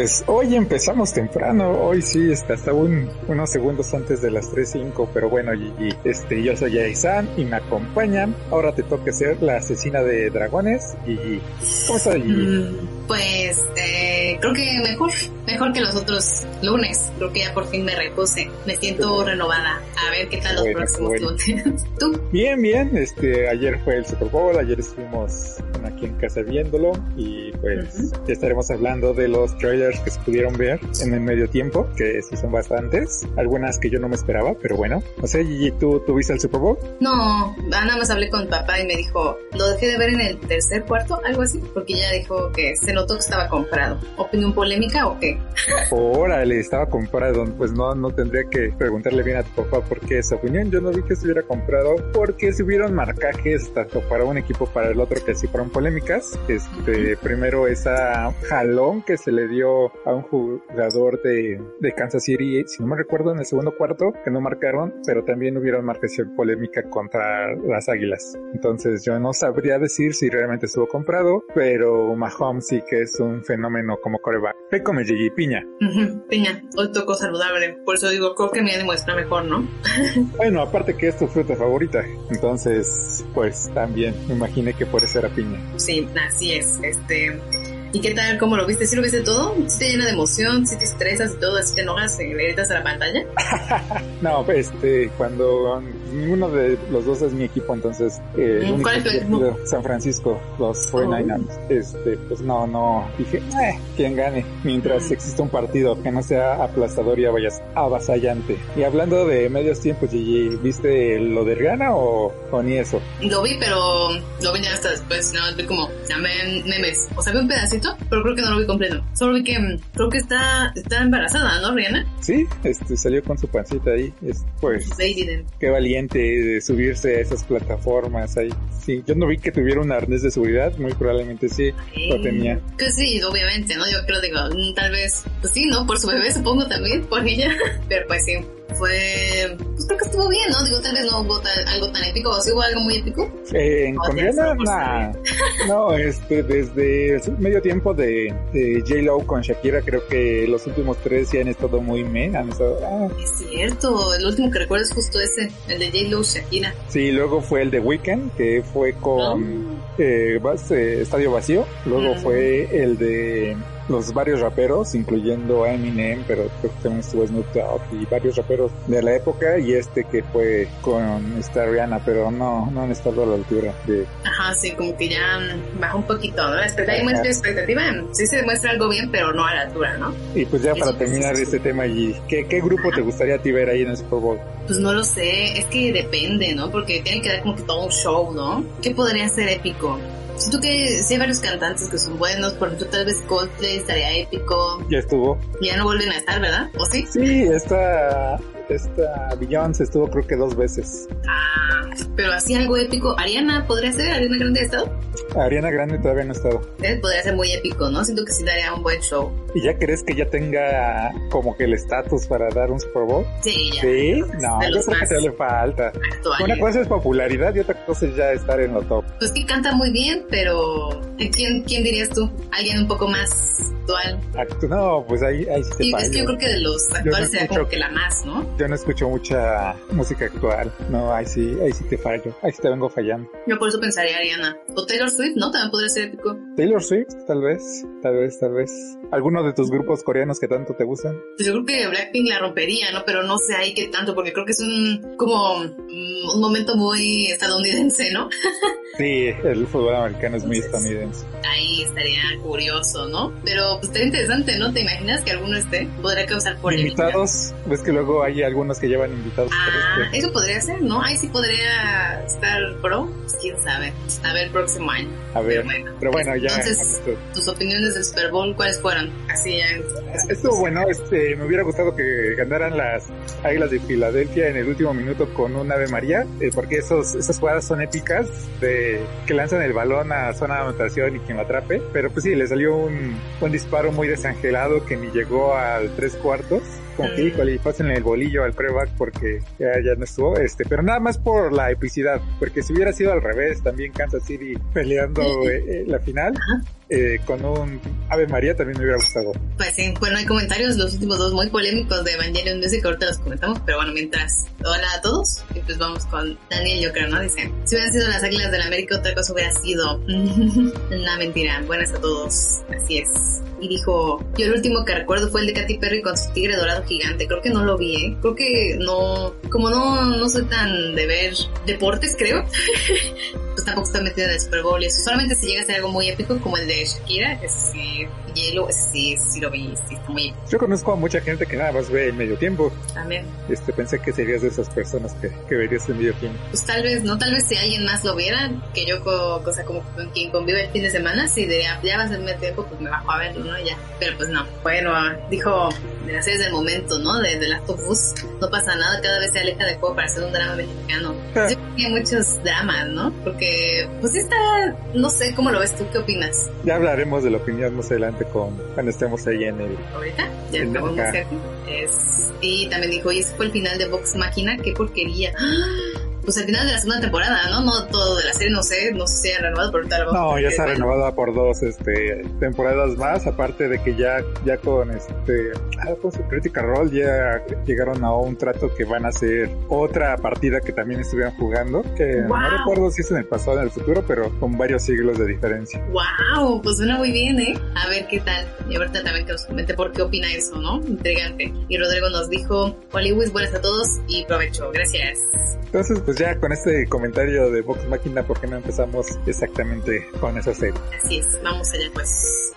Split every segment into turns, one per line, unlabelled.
Caminantes, hoy empezamos temprano, hoy sí, hasta un, unos segundos antes de las 3.05, pero bueno, y, este, yo soy Aisan y me acompañan, ahora te toca ser la asesina de dragones y ¿cómo estás Gigi?
Mm, pues eh, creo que mejor, mejor que los otros lunes, creo que ya por fin me repuse, me siento renovada, a ver qué tal los próximos lunes. ¿Tú?
Bien, bien, este, ayer fue el Super Bowl, ayer estuvimos aquí en casa viéndolo y pues ya estaremos hablando de los trailers que se pudieron ver en el medio tiempo, que sí son bastantes, algunas que yo no me esperaba, pero bueno. No sé, Gigi, ¿tú tuviste el Super Bowl?
No, nada más hablé con papá y me dijo, lo dejé de ver en el tercer cuarto, algo así, porque ya dijo que se notó que estaba comprado. ¿Opinión polémica o qué?
Órale, estaba comprado, pues no, no tendría que preguntarle bien a tu papá por qué esa opinión. Yo no vi que estuviera comprado porque si hubieron marcajes tanto para un equipo para el otro que sí fueron polémicas. Este, primero esa jalón que se le dio a un jugador de, de Kansas City, si no me recuerdo, en el segundo cuarto, que no marcaron, pero también hubieron marcación polémica contra las Águilas. Entonces yo no sabría decir si realmente estuvo comprado, pero Mahomes sí que es un fenómeno como coreback. Ve come Gigi, piña.
piña, hoy tocó saludable, por eso digo, creo que mi ánimo está mejor, ¿no?
bueno, aparte que es tu fruta favorita, entonces pues también me imaginé que por eso era piña.
Sí, así es, este... ¿Y qué tal? ¿Cómo lo viste? ¿Sí lo viste todo? ¿Sí te llena de emoción? ¿Sí te estresas y todo? ¿Así te enojas y gritas a la pantalla?
no, este, cuando ninguno de los dos es mi equipo, entonces eh,
¿Cuál es tu equipo?
San Francisco, los 49ers. Este, pues no, no, dije, eh, quien gane, mientras exista un partido que no sea aplastador y avasallante. Y hablando de medios tiempos, Gigi, ¿viste lo de Rihanna o, o, ni eso?
Lo vi, pero lo vi ya hasta después, no, vi como, memes, o sea, vi un pedacito, pero creo que no lo vi completo. Solo vi que mm, creo que está, está embarazada, ¿no, Rihanna?
Sí, este, salió con su pancita ahí, es, pues, qué valiente de subirse a esas plataformas ahí. Sí, yo no vi que tuviera un arnés de seguridad, muy probablemente sí lo tenía.
Pues sí, obviamente, ¿no? Yo creo, digo, mm, tal vez, pues sí, ¿no? Por su bebé supongo también, por ella, pero pues sí, fue, pues creo que estuvo bien, ¿no? Digo, tal vez no hubo algo tan épico, o si hubo algo muy épico.
Eh, en Coreana, nah, no, este, desde el medio tiempo de, de J-Lo con Shakira, creo que los últimos tres sí han estado muy men, han estado,
ah. Es cierto, el último que recuerdo es justo ese, el de J-Lo Shakira.
Sí, luego fue el de Weekend, que fue con eh, eh, Estadio Vacío, luego fue el de los varios raperos, incluyendo Eminem, pero creo que también estuvo Snoop Dogg y varios raperos de la época y este que fue con esta Rihanna, pero no, no han estado a la altura de...
Ajá, sí, como que ya baja un poquito, ¿no? La expectativa, expectativa sí se demuestra algo bien, pero no a la altura, ¿no?
Y pues ya para terminar este tema, y ¿qué, ¿qué grupo te gustaría a ti ver ahí en el Super Bowl?
Pues no lo sé, es que depende, ¿no? Porque tiene que dar como que todo un show, ¿no? ¿Qué podría ser épico? Siento que sí hay varios cantantes que son buenos, por ejemplo, tal vez Coldplay estaría épico.
Ya estuvo.
Ya no vuelven a estar, ¿verdad? ¿O sí?
Sí, esta, esta Beyoncé estuvo creo que dos veces.
Ah, pero así algo épico. ¿Ariana podría ser? ¿Ariana Grande ha estado?
Ariana Grande todavía no ha estado.
Podría ser muy épico, ¿no? Siento que sí daría un buen show.
¿Y ya crees que ya tenga como que el estatus para dar un Super Bowl?
Sí, ya.
¿Sí? No, yo creo que le falta. Una cosa es popularidad y otra cosa es ya estar en lo top.
Pues que canta muy bien, pero ¿quién, quién dirías tú? ¿Alguien un poco más actual?
no, pues ahí, ahí sí te
Y es que yo creo que de los actuales no como que la más, ¿no?
Yo no escucho mucha música actual. No, ahí sí, ahí sí te fallo. Ahí sí te vengo fallando.
Yo por eso pensaría Ariana. O Taylor Swift, ¿no? También podría ser épico.
Taylor Swift, tal vez. Tal vez, tal vez. ¿Alguno de tus grupos coreanos que tanto te gustan?
Pues yo creo que Blackpink la rompería, ¿no? Pero no sé ahí qué tanto, porque creo que es un, como, mm, un momento muy estadounidense, ¿no?
sí, el fútbol americano es muy estadounidense.
Ahí estaría curioso, ¿no? Pero pues estaría interesante, ¿no? ¿Te imaginas que alguno esté? Podría causar polémica.
Invitados, ves que luego hay algunos que llevan invitados.
Ah, eso podría ser, ¿no? Ahí sí podría estar pro, pues quién sabe. A ver el próximo año.
A ver, pero bueno, ya.
Entonces, tus opiniones del Super Bowl, ¿cuáles fueron? Así ya.
Estuvo bueno, este, me hubiera gustado que ganaran las Águilas de Filadelfia en el último minuto con un Ave María, eh, porque esos, esas jugadas son épicas de que lanzan el balón a zona de anotación y quien lo atrape, pero pues sí, le salió un, un disparo muy desangelado que ni llegó al tres cuartos como que híjole, pasen el bolillo al prueba porque ya, ya no estuvo, este, pero nada más por la epicidad, porque si hubiera sido al revés, también Kansas City peleando eh, eh, la final, eh, con un Ave María también me hubiera gustado.
Pues sí, bueno, hay comentarios, los últimos dos muy polémicos de Evangelion Music, ahorita los comentamos, pero bueno, mientras, hola a todos, y pues vamos con Daniel, yo creo, ¿no? Dice, si hubieran sido las Águilas del América, otra cosa hubiera sido. Una mentira, buenas a todos, así es. Y dijo, yo el último que recuerdo fue el de Katy Perry con su tigre dorado gigante, creo que no lo vi, ¿eh? Creo que no, como no, no soy tan de ver deportes, creo, tampoco estoy metida en el Super Bowl y eso, solamente si llega a ser algo muy épico como el de Shakira, que sí, hielo, sí, sí lo vi, sí, está muy épico.
Yo conozco a mucha gente que nada más ve en medio tiempo.
También.
Este, pensé que serías de esas personas que, que verías en medio tiempo.
Pues tal vez, no, tal vez si alguien más lo viera, que yo, co- cosa como con quien convive el fin de semana, si diría, ya va a ser medio tiempo, pues me bajo a verlo, ¿no? Ya. Pero pues no. Bueno, dijo de las series del momento, ¿no? De, de Last of Us, no pasa nada, cada vez se aleja del juego para hacer un drama mexicano. Yo creo que hay muchos dramas, ¿no? Porque, pues sí está, no sé, ¿cómo lo ves tú? ¿Qué opinas?
Ya hablaremos de la opinión más adelante con, cuando estemos ahí en el...
ahorita, ya acabamos
acá.
de Es, y también dijo, y ese fue el final de Vox Máquina, qué porquería. ¡Ah! Pues el final de la segunda temporada, ¿no? No todo de la serie, no sé, no sé si ha renovado, pero vamos
No, ya está renovada por dos este, temporadas más, aparte de que ya, ya con este, ah, con su Critical Role ya llegaron a un trato que van a hacer otra partida que también estuvieran jugando, que
Wow.
no recuerdo si es en el pasado o en el futuro, pero con varios siglos de diferencia.
Wow, pues suena muy bien, ¿eh? A ver qué tal. Y ahorita también que nos comente por qué opina eso, ¿no? Intrigante. Y Rodrigo nos dijo, hola buenas a todos y provecho. Gracias.
Entonces, pues ya con este comentario de Vox Máquina, ¿por qué no empezamos exactamente con esa serie?
Así es, vamos allá pues.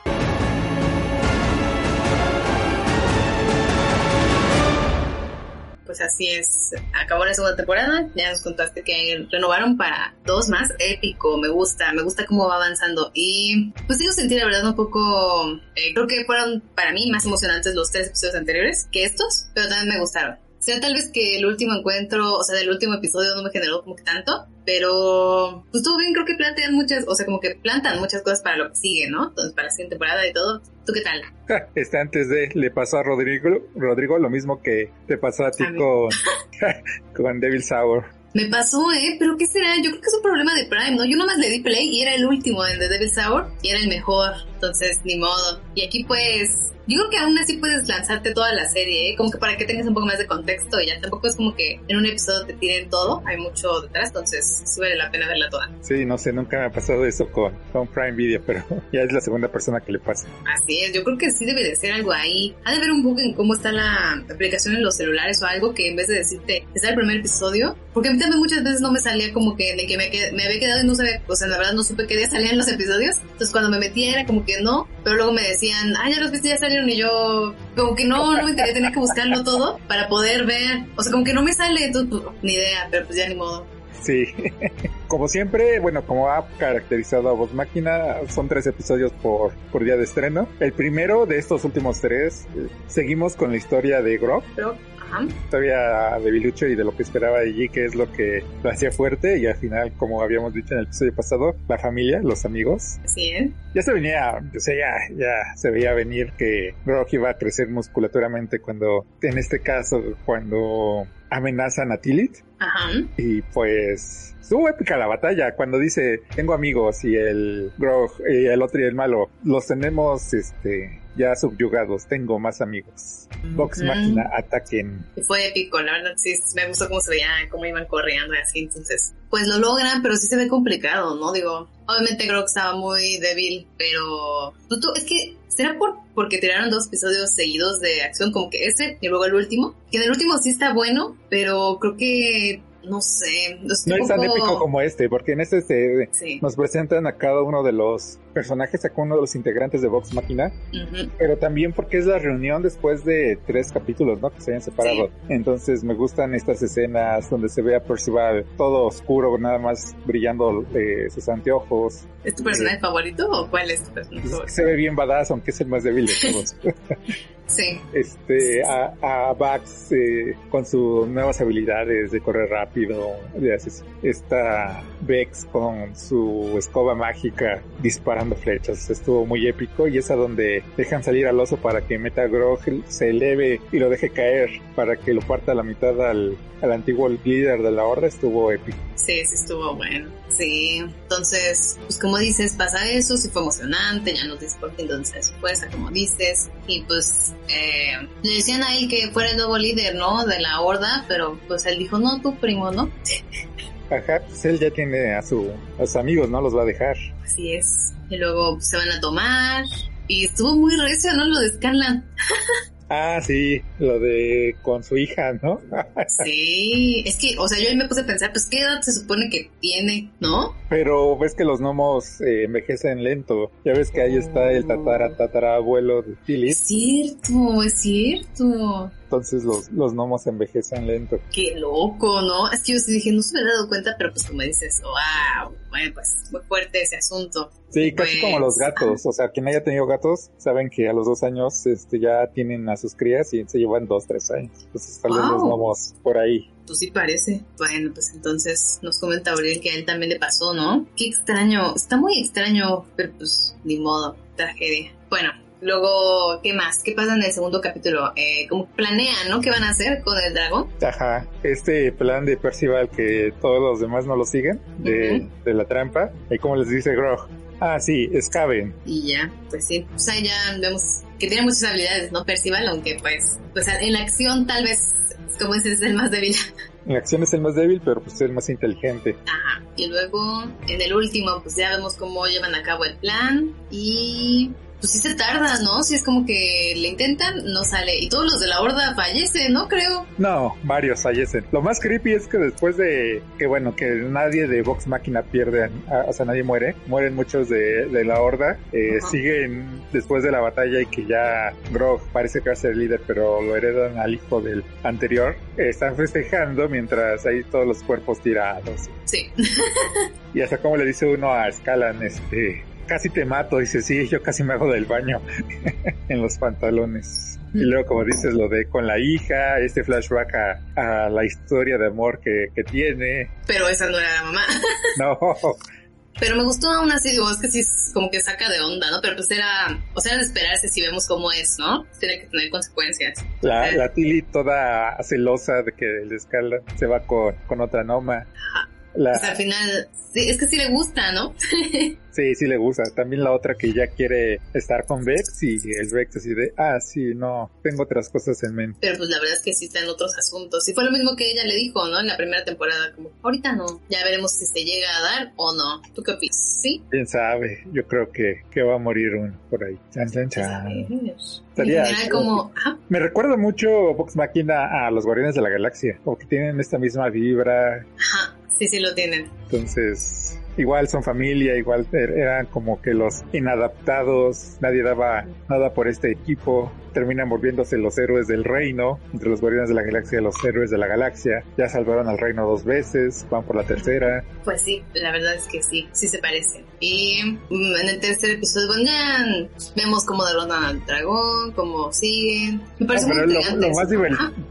Pues así es, acabó la segunda temporada, ya nos contaste que renovaron para dos más, épico, me gusta, me gusta cómo va avanzando y pues yo sentí la verdad un poco, eh, creo que fueron para mí más emocionantes los tres episodios anteriores que estos, pero también me gustaron. O sea, tal vez que el último encuentro, o sea, del último episodio no me generó como que tanto, pero pues estuvo bien, creo que plantean muchas, o sea, como que plantan muchas cosas para lo que sigue, ¿no? Entonces, para la siguiente temporada y todo. ¿Tú qué tal?
Ja, Este antes de le pasó a Rodrigo, Rodrigo lo mismo que te pasó a ti
A
con, con Devil Sour.
Me pasó, ¿eh? ¿Pero qué será? Yo creo que es un problema de Prime, ¿no? Yo nomás le di play y era el último, el de Devil Sour, y era el mejor. Entonces, ni modo. Y aquí, pues, yo creo que aún así puedes lanzarte toda la serie, ¿eh? Como que para que tengas un poco más de contexto y ya tampoco es como que en un episodio te tiren todo, hay mucho detrás, entonces sí vale la pena verla toda.
Sí, no sé, nunca me ha pasado eso con, con Prime Video, pero ya es la segunda persona que le pasa.
Así es, yo creo que sí debe de ser algo ahí. Ha de ver un poco en cómo está la aplicación en los celulares o algo que en vez de decirte, está el primer episodio, porque también muchas veces no me salía como que de que me, qued- me había quedado y no sabía, o sea, la verdad no supe qué día salían los episodios. Entonces cuando me metía era como que no, pero luego me decían, ah, ya los viste, ya salieron y yo, como que no, no me enteré, tenía que buscarlo todo para poder ver. O sea, como que no me sale, tú, tú, ni idea, pero pues ya ni modo.
Sí. Como siempre, bueno, como ha caracterizado a Vox Máquina, son tres episodios por, por día de estreno. El primero de estos últimos tres, eh, seguimos con la historia de Grog,
ajá,
historia de Bilucho y de lo que esperaba de G, que es lo que lo hacía fuerte. Y al final, como habíamos dicho en el episodio pasado, la familia, los amigos.
así es.
Ya se venía, o sea, ya, ya se veía venir que Grog iba a crecer musculaturamente cuando, en este caso, cuando amenazan a Tillit.
Ajá.
Y pues estuvo épica la batalla cuando dice tengo amigos y el Grog y el otro y el malo los tenemos este ya subyugados, tengo más amigos. Vox máquina ataquen.
Y fue épico, la verdad sí, me gustó cómo se veía, cómo iban corriendo y así, entonces, pues lo logran, pero sí se ve complicado, ¿no? Digo, obviamente creo que estaba muy débil, pero tú, tú- es que, ¿será por, porque tiraron dos episodios seguidos de acción, como que ese y luego el último? Que en el último sí está bueno, pero creo que, no sé,
No es tan
poco-
épico como este, porque en este se,
Sí.
nos presentan a cada uno de los personajes, a cada uno de los integrantes de Vox Máquina, pero también porque es la reunión después de tres capítulos, ¿no? Que se hayan separado. Entonces me gustan estas escenas donde se ve a Percival todo oscuro, nada más brillando eh, sus anteojos.
¿Es tu personaje favorito o cuál es tu personaje favorito?
Se ve bien badass, aunque es el más débil de todos.
Sí.
este, a, a Bax eh, con sus nuevas habilidades de correr rápido, de esta Vex con su escoba mágica disparando flechas. Estuvo muy épico y es a donde dejan salir al oso para que meta Grog, se eleve y lo deje caer para que lo parta a la mitad al, al antiguo líder de la horda. Estuvo épico.
Sí, sí estuvo bueno. Sí, entonces, pues como dices, pasa eso, sí fue emocionante, ya no te entonces fuerza, como dices, y pues eh, le decían a él que fuera el nuevo líder, ¿no? De la horda, pero pues él dijo, no, tú primo, ¿no?
Ajá, pues él ya tiene a, su, a sus amigos, ¿no? Los va a dejar.
Así es. Y luego pues, se van a tomar. Y estuvo muy recio, ¿no? Lo de Scanlan.
Ah, sí, lo de con su hija, ¿no?
sí, es que, o sea, yo ahí me puse a pensar, pues, ¿qué edad se supone que tiene, no?
Pero ves que los gnomos eh, envejecen lento. Ya ves que ahí está el tatara, tatara abuelo de Philip.
Es cierto, es cierto
entonces los, los gnomos envejecen lento.
Qué loco, ¿no? Es que yo sí dije, no se me he dado cuenta, pero pues como dices, wow, bueno, pues muy fuerte ese asunto.
Sí, casi como los pues, gatos, o sea, quien haya tenido gatos, saben que a los dos años este, ya tienen a sus crías y se llevan dos, tres años. Entonces tal vez los gnomos por ahí.
Pues sí parece. Bueno, pues entonces nos comenta Aurel que a él también le pasó, ¿no? Qué extraño, está muy extraño, pero pues ni modo, tragedia. Bueno, Luego, ¿qué más? ¿Qué pasa en el segundo capítulo? Eh, como planean, ¿no? ¿Qué van a hacer con el dragón?
Ajá, este plan de Percival que todos los demás no lo siguen, de, la trampa, y como les dice Grog, ah, sí, escaben.
Y ya, pues sí, pues ahí ya vemos que tiene muchas habilidades, ¿no? Percival, aunque pues, pues en la acción tal vez, como es el más débil.
En la acción es el más débil, pero pues es el más inteligente.
Ajá. Y luego, en el último, pues ya vemos cómo llevan a cabo el plan. Y pues sí se tarda, ¿no? Si es como que le intentan, no sale. Y todos los de la horda fallecen, ¿no? Creo.
No, varios fallecen. Lo más creepy es que después de que, bueno, que nadie de Vox Máquina pierde, o sea, nadie muere, mueren muchos de, la horda, eh, siguen después de la batalla y que ya Grog parece que va a ser el líder, pero lo heredan al hijo del anterior, están festejando mientras hay todos los cuerpos tirados.
Sí.
y hasta como le dice uno a Scalan, este, casi te mato. Dice, sí, yo casi me hago del baño en los pantalones. Y luego, como dices, lo de con la hija, este flashback a, la historia de amor que, que, tiene.
Pero esa no era la mamá.
no.
Pero me gustó aún así, digo, es que sí, como que saca de onda, ¿no? Pero pues era, o sea, de esperarse si vemos cómo es, ¿no? Tiene que tener consecuencias.
La, la Tilly toda celosa de que el escala se va con, con otra Noma.
Ajá. Pues al final, sí, es que sí le gusta, ¿no?
sí, sí le gusta. También la otra que ya quiere estar con Vex y el Vex así de, ah, sí, no, tengo otras cosas en mente.
Pero pues la verdad es que sí está en otros asuntos. Y fue lo mismo que ella le dijo, ¿no? En la primera temporada, como, ahorita no, ya veremos si se llega a dar o no. ¿Tú qué opinas? ¿Sí?
Quién sabe, yo creo que, que va a morir uno por ahí. Chan, chan, chan.
Estaría, como...
Me recuerda mucho Vox Máquina a los Guardianes de la Galaxia, como que tienen esta misma vibra.
Ajá Sí, sí lo tienen.
Entonces, igual son familia, igual er, eran como que los inadaptados, nadie daba nada por este equipo, terminan volviéndose los héroes del reino, entre los guardianes de la galaxia los héroes de la galaxia, ya salvaron al reino dos veces, van por la tercera.
Pues sí, la verdad es que sí, sí se parecen. Y mm, en el tercer episodio, bueno, vemos cómo derrotan al dragón, cómo siguen. Me parece muy
lo, lo, más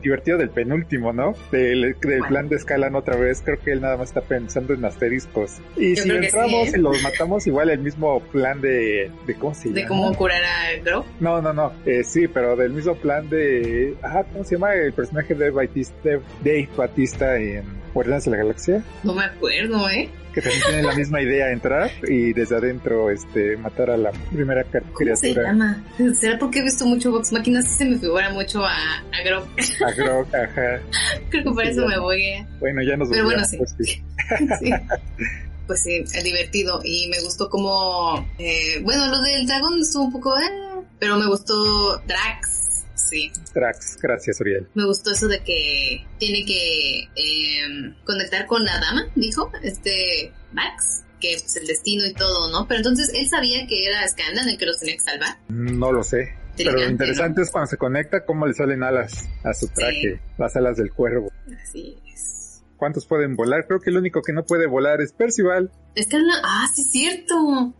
divertido del penúltimo, ¿no? Del, plan de Escalan otra vez, creo que él nada más está pensando en asteriscos. Y si entramos y los matamos, igual el mismo plan de, de ¿cómo se llama?
¿De cómo curar a Gro?
No, no, no. Eh, sí, pero del mismo plan de. Ajá, ¿cómo se llama el personaje de Batista, Dave Batista en Guardianes de la Galaxia?
No me acuerdo, ¿eh?
Que también tiene la misma idea, entrar y desde adentro este matar a la primera criatura. ¿Cómo
se llama? ¿Será porque he visto mucho Vox Machina? Sí se me figura mucho a, a Grok.
A ajá.
Creo que por eso me voy.
Bueno, ya nos
Pero bueno, sí. Pues, sí. pues sí, es divertido y me gustó como, eh, bueno, lo del dragón estuvo un poco, eh, pero me gustó Drax, sí.
Drax, gracias, Uriel.
Me gustó eso de que tiene que em, conectar con la dama, dijo, este Max que es el destino y todo, ¿no? Pero entonces él sabía que era Scanlan el que los tenía que salvar.
No lo sé. Pero lo interesante es cuando se conecta, cómo le salen alas a su traje, las alas del cuervo.
Así
cuántos pueden volar. Creo que el único que no puede volar es Percival.
Escala, ah, sí, cierto.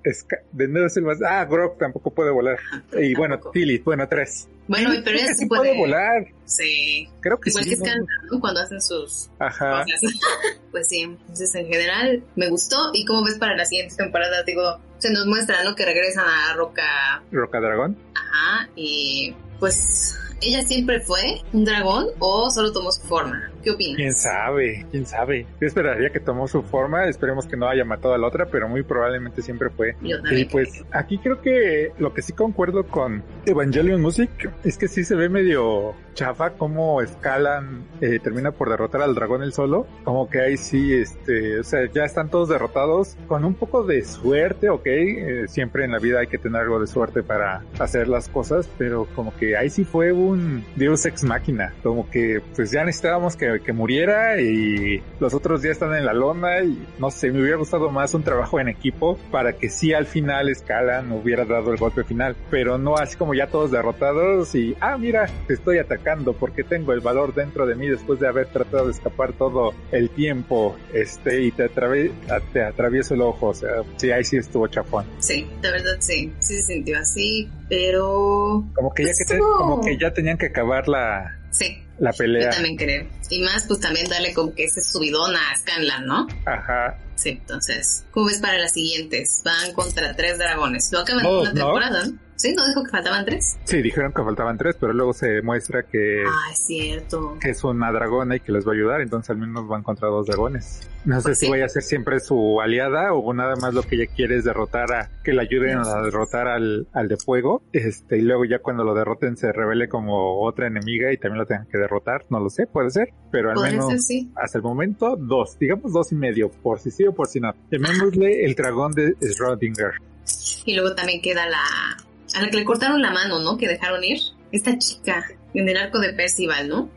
de nuevo es el más. Ah, Grok tampoco puede volar. y bueno, Tilly, bueno, tres.
Bueno, pero ella
sí puede... volar.
Sí.
Creo que
Igual
sí.
Igual que Escala, ¿no? Cuando hacen sus
Ajá.
pues sí. Entonces, en general, me gustó. Y como ves para la siguiente temporada, digo, se nos muestra, ¿no? Que regresan a Roca...
Roca Dragón.
Ajá, y pues ella siempre fue un dragón o solo tomó su forma. ¿Qué opinas?
¿Quién sabe? ¿Quién sabe? Yo esperaría que tomó su forma, esperemos que no haya matado a la otra, pero muy probablemente siempre fue.
Yo.
Y pues aquí creo que lo que sí concuerdo con Evangelion Music es que sí se ve medio chafa cómo escalan, eh, termina por derrotar al dragón el solo, como que ahí sí, este, o sea, ya están todos derrotados con un poco de suerte, ok, eh, siempre en la vida hay que tener algo de suerte para hacer las cosas, pero como que ahí sí fue un Deus ex máquina, como que pues ya necesitábamos que, que muriera y los otros ya están en la lona y no sé, me hubiera gustado más un trabajo en equipo para que sí al final escalan hubiera dado el golpe final, pero no así como ya todos derrotados y, ah, mira, te estoy atacando porque tengo el valor dentro de mí después de haber tratado de escapar todo el tiempo este y te, te atravieso el ojo o sea sí ahí sí estuvo chafón.
Sí de verdad sí sí se sintió así pero
como que ya que como que ya tenían que acabar la
sí
la pelea.
Yo también creo. Y más, pues también darle como que ese subidón a Scanlan, ¿no?
Ajá.
Sí, entonces, ¿cómo ves para las siguientes? Van contra tres dragones. Lo acaban oh, una temporada, ¿no? ¿Sí? ¿No dijo que faltaban tres?
Sí, dijeron que faltaban tres, pero luego se muestra que...
Ah, es cierto.
Que es una dragona y que les va a ayudar, entonces al menos van contra dos dragones. No sé pues si vaya a ser siempre su aliada o nada más lo que ella quiere es derrotar a... Que le ayuden a derrotar al, al de fuego. Este, y luego ya cuando lo derroten se revele como otra enemiga y también lo tengan que derrotar. No lo sé, puede ser. Pero al menos hasta el momento dos, digamos dos y medio, por si sí o por si no. Llamémosle el dragón de Schrödinger.
Y luego también queda la a la que le cortaron la mano, ¿no? Que dejaron ir. Esta chica en el arco de Percival, ¿no?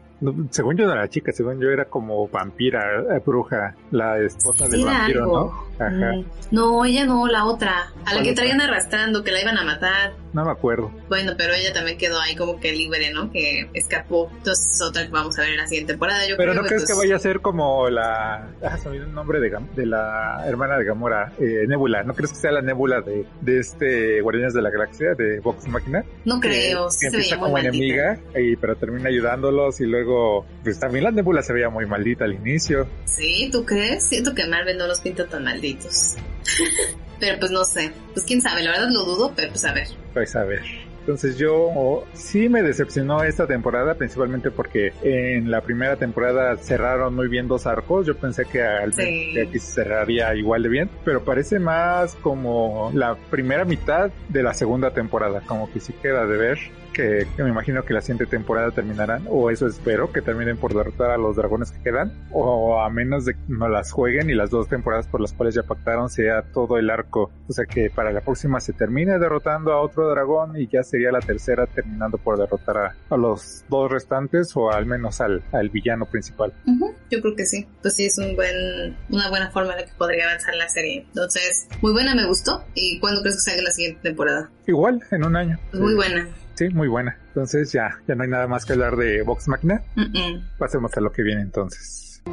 según yo no era chica, según yo era como vampira, eh, bruja, la esposa del vampiro, ¿no?
Ajá. Mm. No, ella no, la otra, a la que traían arrastrando, que la iban a matar.
No me acuerdo.
Bueno, pero ella también quedó ahí como que libre, ¿no? Que escapó. Entonces, otra que vamos a ver en la siguiente temporada. Yo
pero
creo
no crees que pues vaya a ser como la. Ah, se me el nombre de, de la hermana de Gamora, eh, Nebula. ¿No crees que sea la Nebula de, de este Guardianes de la Galaxia, de Vox Machina?
No creo.
Que, empieza como enemiga, y, pero termina ayudándolos y luego. Pues también la Nebula se veía muy maldita al inicio.
Sí, ¿tú crees? Siento que Marvel no los pinta tan malditos. Pero pues no sé. Pues quién sabe, la verdad lo dudo, pero pues a ver.
Pues a ver. Entonces yo sí me decepcionó esta temporada, principalmente porque en la primera temporada cerraron muy bien dos arcos. Yo pensé que, al que aquí se cerraría igual de bien, pero parece más como la primera mitad de la segunda temporada, como que sí queda de ver que, me imagino que la siguiente temporada terminarán, o eso espero, que terminen por derrotar a los dragones que quedan, o a menos de que no las jueguen y las dos temporadas por las cuales ya pactaron sea todo el arco. O sea que para la próxima se termine derrotando a otro dragón y ya sería la tercera terminando por derrotar a, los dos restantes o al menos al, al villano principal.
Yo creo que sí. Pues sí, es un buen, una buena forma en la que podría avanzar la serie. Entonces, muy buena, me gustó. ¿Y cuándo crees que salga la siguiente temporada?
Igual, en un año.
Muy buena.
Sí, muy buena. Entonces ya, ya no hay nada más que hablar de Vox Máquina. Pasemos a lo que viene entonces.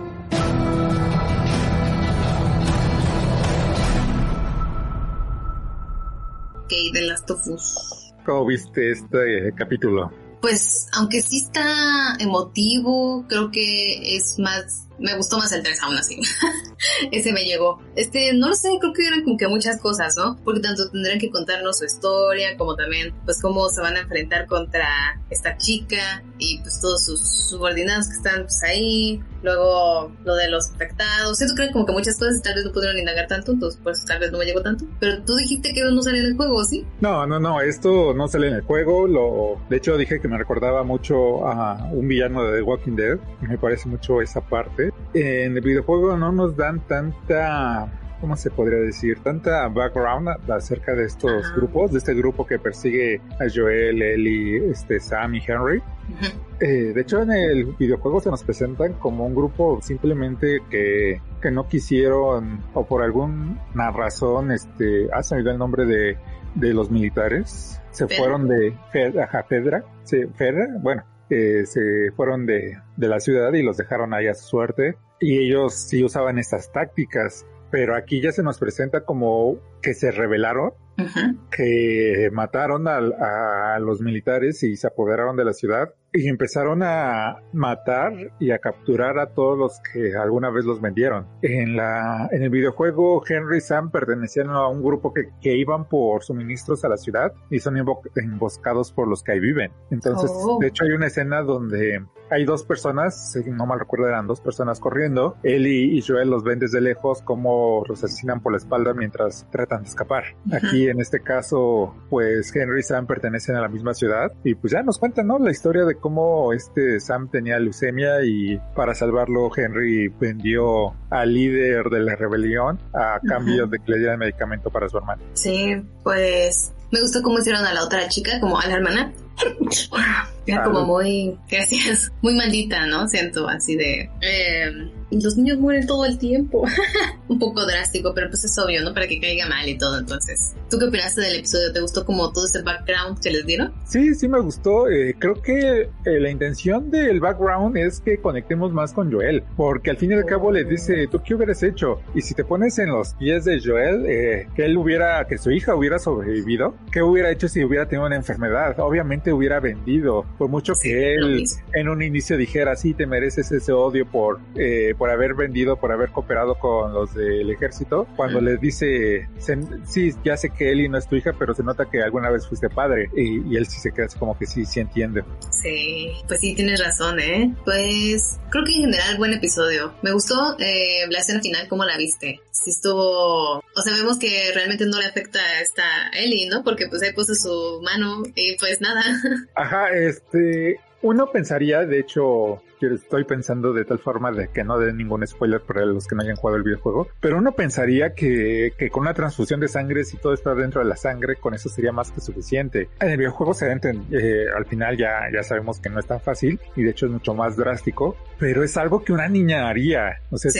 Ok, de las tofus.
¿Cómo viste este capítulo?
Pues, aunque sí está emotivo, creo que es más me gustó más el 3 aún así. Ese me llegó. Este, no lo sé, creo que eran como que muchas cosas, ¿no? Porque tanto tendrán que contarnos su historia, como también, pues, cómo se van a enfrentar contra esta chica y, pues, todos sus subordinados que están, pues, ahí. Luego, lo de los afectados. Siento que eran como que muchas cosas tal vez no pudieron indagar tanto, entonces, pues, tal vez no me llegó tanto. Pero tú dijiste que no sale en el juego, ¿sí?
No, no, no, esto no sale en el juego. Lo, de hecho, dije que me recordaba mucho a un villano de The Walking Dead. Me parece mucho esa parte en el videojuego no nos dan tanta ¿cómo se podría decir? Tanta background acerca de estos grupos, de este grupo que persigue a Joel, Ellie, este, Sam y Henry. Eh, de hecho, en el videojuego se nos presentan como un grupo simplemente que, que no quisieron, o por alguna razón, este, ha salido el nombre de, de los militares, se fueron de Fedra, Fedra, sí, Fedra, bueno, se fueron de, de, la ciudad y los dejaron ahí a su suerte. Y ellos sí usaban estas tácticas, pero aquí ya se nos presenta como que se rebelaron, que mataron a, a, los militares y se apoderaron de la ciudad y empezaron a matar y a capturar a todos los que alguna vez los vendieron. En la en el videojuego Henry y Sam pertenecían a un grupo que, que iban por suministros a la ciudad y son emboscados por los que ahí viven. Entonces, oh. de hecho hay una escena donde hay dos personas, si no mal recuerdo eran dos personas corriendo, él y, Joel los ven desde lejos como los asesinan por la espalda mientras tratan de escapar. Aquí en este caso, pues Henry y Sam pertenecen a la misma ciudad y pues ya nos cuentan, ¿no? La historia de cómo este Sam tenía leucemia y para salvarlo Henry vendió al líder de la rebelión a cambio de que le diera medicamento para su hermano.
Sí, pues me gustó cómo hicieron a la otra chica, como a la hermana. Era como muy, gracias, muy maldita, ¿no? Siento así de... Eh, los niños mueren todo el tiempo. un poco drástico, pero pues es obvio, ¿no? Para que caiga mal y todo. Entonces, ¿tú qué opinaste del episodio? ¿Te gustó como todo ese background que les dieron?
Sí, sí me gustó. Eh, creo que eh, la intención del background es que conectemos más con Joel, porque al fin y al cabo le dice, ¿tú qué hubieras hecho? Y si te pones en los pies de Joel, eh, que él hubiera, que su hija hubiera sobrevivido, ¿qué hubiera hecho si hubiera tenido una enfermedad? Obviamente hubiera vendido, por mucho que él en un inicio dijera, sí, te mereces ese odio por, por haber vendido, por haber cooperado con los del ejército, cuando le dice, sí, ya sé que Eli no es tu hija, pero se nota que alguna vez fuiste padre, y, él sí se queda como que sí, sí entiende.
Sí, pues sí, tienes razón, ¿eh? Pues creo que en general buen episodio. Me gustó eh, la escena final, ¿cómo la viste? Si estuvo, o sea, vemos que realmente no le afecta a esta Ellie, ¿no? Porque pues ahí puso su mano y pues nada.
Ajá, este, uno pensaría, de hecho, estoy pensando de tal forma de que no den ningún spoiler para los que no hayan jugado el videojuego, pero uno pensaría que, que con una transfusión de sangre, si todo está dentro de la sangre, con eso sería más que suficiente. En el videojuego se eh, al final ya, ya sabemos que no es tan fácil y de hecho es mucho más drástico, pero es algo que una niña haría. O sea,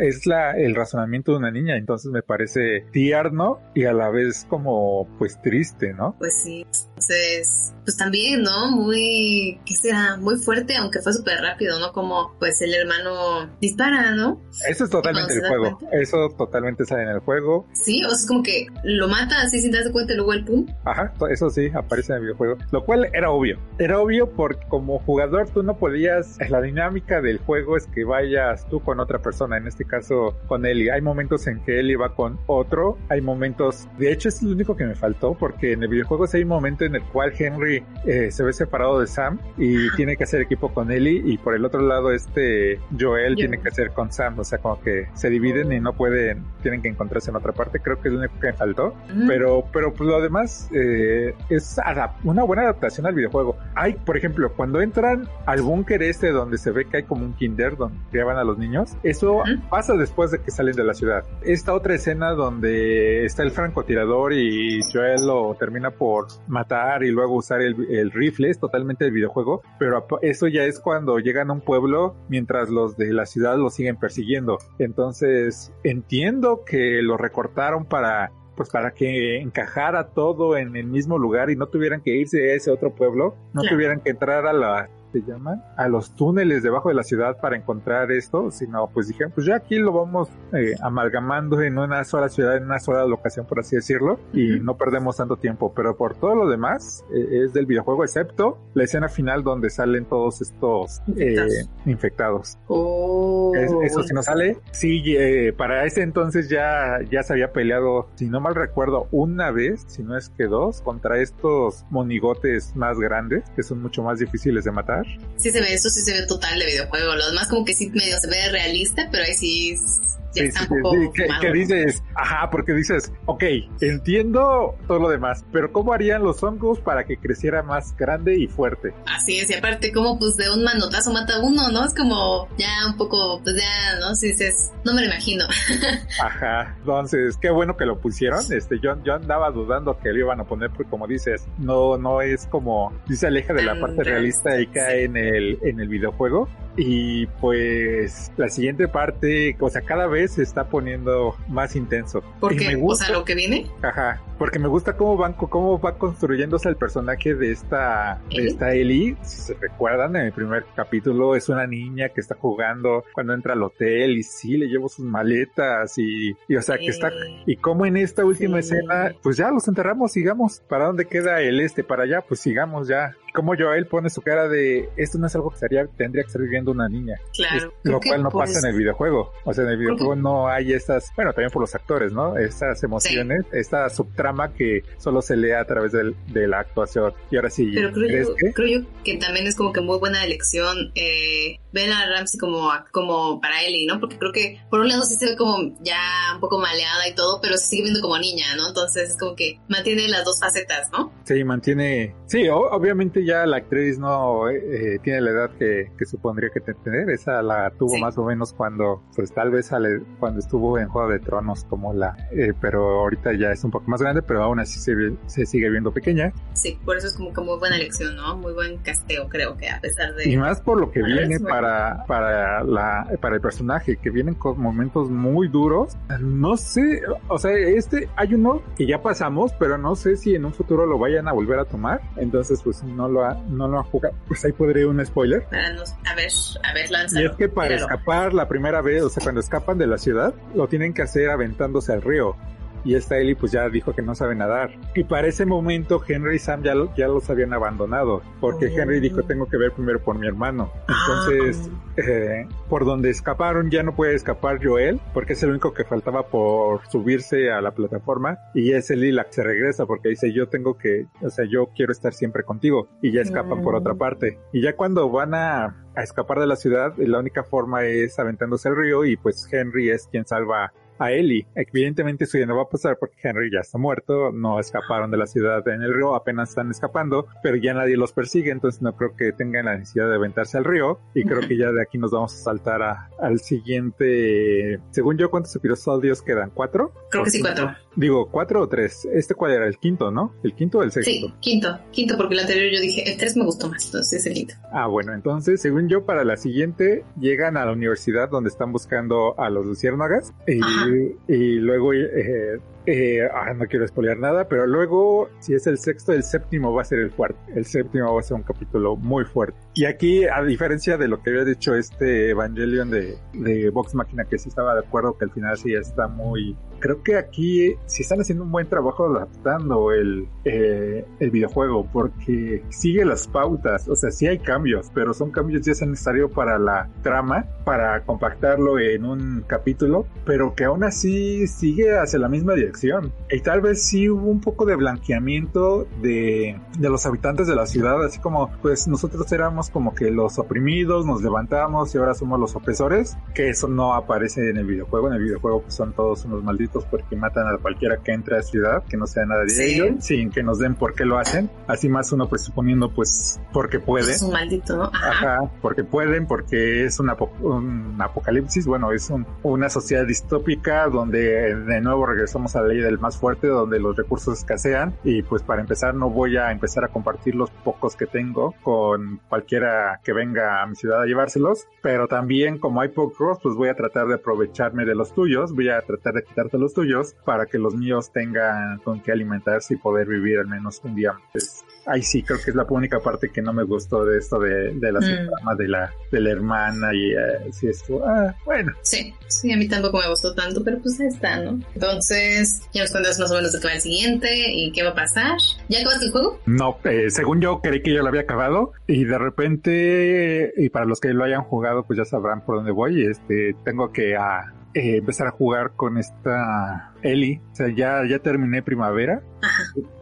es, la, el razonamiento de una niña, entonces me parece tierno y a la vez como pues triste, ¿no?
Pues sí, entonces, pues también, ¿no? Muy, ¿qué será? Muy fuerte, aunque fue súper rápido ¿no? Como pues el hermano dispara, ¿no?
Eso es totalmente el juego. Eso totalmente sale en el juego.
Sí, o sea, es como que lo mata así sin darse cuenta y luego el pum.
Ajá, eso sí, aparece en el videojuego. Lo cual era obvio. Era obvio porque como jugador tú no podías, la dinámica del juego es que vayas tú con otra persona, en este caso con Ellie. Hay momentos en que Ellie va con otro, hay momentos, de hecho es lo único que me faltó porque en el videojuego sí hay un momento en el cual Henry eh, se ve separado de Sam y tiene que hacer equipo con Ellie y por el otro lado este Joel tiene que ser con Sam, o sea, como que se dividen y no pueden, tienen que encontrarse en otra parte, creo que es lo único que me faltó, pero, pero pues lo demás eh, es una buena adaptación al videojuego. Hay, por ejemplo, cuando entran al búnker este donde se ve que hay como un kinder donde criaban a los niños, eso pasa después de que salen de la ciudad. Esta otra escena donde está el francotirador y Joel lo termina por matar y luego usar el, el rifle, es totalmente el videojuego, pero eso ya es cuando llegan a un pueblo mientras los de la ciudad lo siguen persiguiendo. Entonces entiendo que lo recortaron para pues para que encajara todo en el mismo lugar y no tuvieran que irse a ese otro pueblo, no tuvieran que entrar a la se llaman, a los túneles debajo de la ciudad para encontrar esto, sino pues dijeron, pues ya aquí lo vamos eh, amalgamando en una sola ciudad, en una sola locación, por así decirlo, y no perdemos tanto tiempo, pero por todo lo demás eh, es del videojuego, excepto la escena final donde salen todos estos infectados. Eh, oh. eso si no sale, sí, para ese entonces ya, ya se había peleado, si no mal recuerdo, una vez, si no es que dos, contra estos monigotes más grandes, que son mucho más difíciles de matar.
Sí se ve, eso sí se ve total de videojuego. Lo demás como que sí medio se ve realista, pero ahí sí sí, sí,
que, dices, ajá, porque dices, ok, entiendo todo lo demás, pero ¿cómo harían los hongos para que creciera más grande y fuerte?
Así es, y aparte, como pues de un manotazo mata uno, ¿no? Es como ya un poco, pues ya, ¿no? Si dices, no me lo imagino.
ajá, entonces, qué bueno que lo pusieron. Este, yo, yo andaba dudando que lo iban a poner, porque como dices, no, no es como, dice aleja de la parte realista y cae en el, en el videojuego. Y pues la siguiente parte, o sea, cada vez se está poniendo más intenso.
¿Por qué? O sea, lo que viene.
Ajá. Porque me gusta cómo van, cómo va construyéndose el personaje de esta, de esta Ellie. Si se recuerdan, en el primer capítulo es una niña que está jugando cuando entra al hotel y sí, le llevo sus maletas y, y o sea, que está, y como en esta última escena, pues ya los enterramos, sigamos. ¿Para dónde queda el este? Para allá, pues sigamos ya como Joel pone su cara de esto no es algo que sería, tendría que estar viviendo una niña.
Claro.
lo cual no pasa en el videojuego. O sea, en el videojuego no hay estas, bueno, también por los actores, ¿no? Estas emociones, esta subtrama que solo se lee a través del, de la actuación. Y ahora sí,
Pero creo yo, que? creo que también es como que muy buena elección eh, ver a Ramsey como, como para Ellie, ¿no? Porque creo que por un lado sí se ve como ya un poco maleada y todo, pero se sigue viendo como niña, ¿no? Entonces es como que mantiene las dos facetas, ¿no?
Sí, mantiene, sí, obviamente ya la actriz no eh, eh, tiene la edad que, que supondría que tener. Esa la tuvo más o menos cuando, pues tal vez sale, cuando estuvo en Juego de Tronos como la, eh, pero ahorita ya es un poco más grande, pero aún así se, se sigue viendo pequeña.
Sí, por eso es como que muy buena elección, ¿no? Muy buen casteo, creo que a pesar de...
Y más por lo que viene para, para, la, para el personaje, que vienen con momentos muy duros. No sé, o sea, este hay uno que ya pasamos, pero no sé si en un futuro lo vayan a volver a tomar. Entonces, pues no lo ha, no lo han jugado, pues ahí podría un spoiler.
a ver, a ver, lánzalo.
Y es que para escapar la primera vez, o sea, cuando escapan de la ciudad, lo tienen que hacer aventándose al río y esta Ellie pues ya dijo que no sabe nadar. Y para ese momento Henry y Sam ya, ya los habían abandonado, porque Henry dijo tengo que ver primero por mi hermano. Entonces, ah. eh, por donde escaparon ya no puede escapar Joel, porque es el único que faltaba por subirse a la plataforma, y es Ellie la que se regresa, porque dice yo tengo que, o sea, yo quiero estar siempre contigo, y ya escapan por otra parte. Y ya cuando van a a escapar de la ciudad, la única forma es aventándose al río y pues Henry es quien salva a Ellie. Evidentemente eso ya no va a pasar porque Henry ya está muerto, no escaparon de la ciudad en el río, apenas están escapando, pero ya nadie los persigue, entonces no creo que tengan la necesidad de aventarse al río y creo que ya de aquí nos vamos a saltar a, al siguiente, según yo, ¿cuántos episodios quedan? ¿Cuatro?
Creo que sí, cuatro.
Digo, ¿cuatro o tres? ¿Este cuál era? ¿El quinto, no? ¿El quinto o el sexto?
Sí, quinto, quinto, porque el anterior yo dije, el tres me gustó más, entonces es el quinto.
Ah, bueno, entonces, según yo, para la siguiente llegan a la universidad donde están buscando a los luciérnagas y y, luego eh, eh, ah, no quiero spoilear nada, pero luego, si es el sexto, el séptimo va a ser el fuerte. El séptimo va a ser un capítulo muy fuerte. Y aquí, a diferencia de lo que había dicho este Evangelion de, de Vox Máquina, que sí estaba de acuerdo que al final sí está muy... Creo que aquí sí están haciendo un buen trabajo adaptando el, eh, el videojuego, porque sigue las pautas, o sea, sí hay cambios, pero son cambios ya necesarios para la trama, para compactarlo en un capítulo, pero que aún así sigue hacia la misma dirección. Y tal vez sí hubo un poco de blanqueamiento de, de los habitantes de la ciudad, así como pues nosotros éramos como que los oprimidos, nos levantamos y ahora somos los opresores, que eso no aparece en el videojuego, en el videojuego pues, son todos unos malditos porque matan a cualquiera que entre a la ciudad, que no sea nada de ellos, sin que nos den por qué lo hacen, así más uno pues suponiendo pues porque pueden.
Es un maldito, ¿no?
Ajá. porque pueden, porque es un, un apocalipsis, bueno, es un, una sociedad distópica donde de nuevo regresamos a ley del más fuerte donde los recursos escasean y pues para empezar no voy a empezar a compartir los pocos que tengo con cualquiera que venga a mi ciudad a llevárselos, pero también como hay pocos pues voy a tratar de aprovecharme de los tuyos, voy a tratar de quitarte los tuyos para que los míos tengan con qué alimentarse y poder vivir al menos un día. Pues, Ay, sí, creo que es la única parte que no me gustó de esto de, de la mm. de la, de la hermana y uh, sí, esto, ah, bueno.
Sí, sí, a mí tampoco me gustó tanto, pero pues ahí está, ¿no? Entonces, ya nos cuentas más o menos de qué va el siguiente y qué va a pasar. ¿Ya acabaste el juego?
No, eh, según yo creí que ya lo había acabado y de repente, y para los que lo hayan jugado, pues ya sabrán por dónde voy, este, tengo que ah, eh, empezar a jugar con esta Eli. O sea, ya, ya terminé primavera.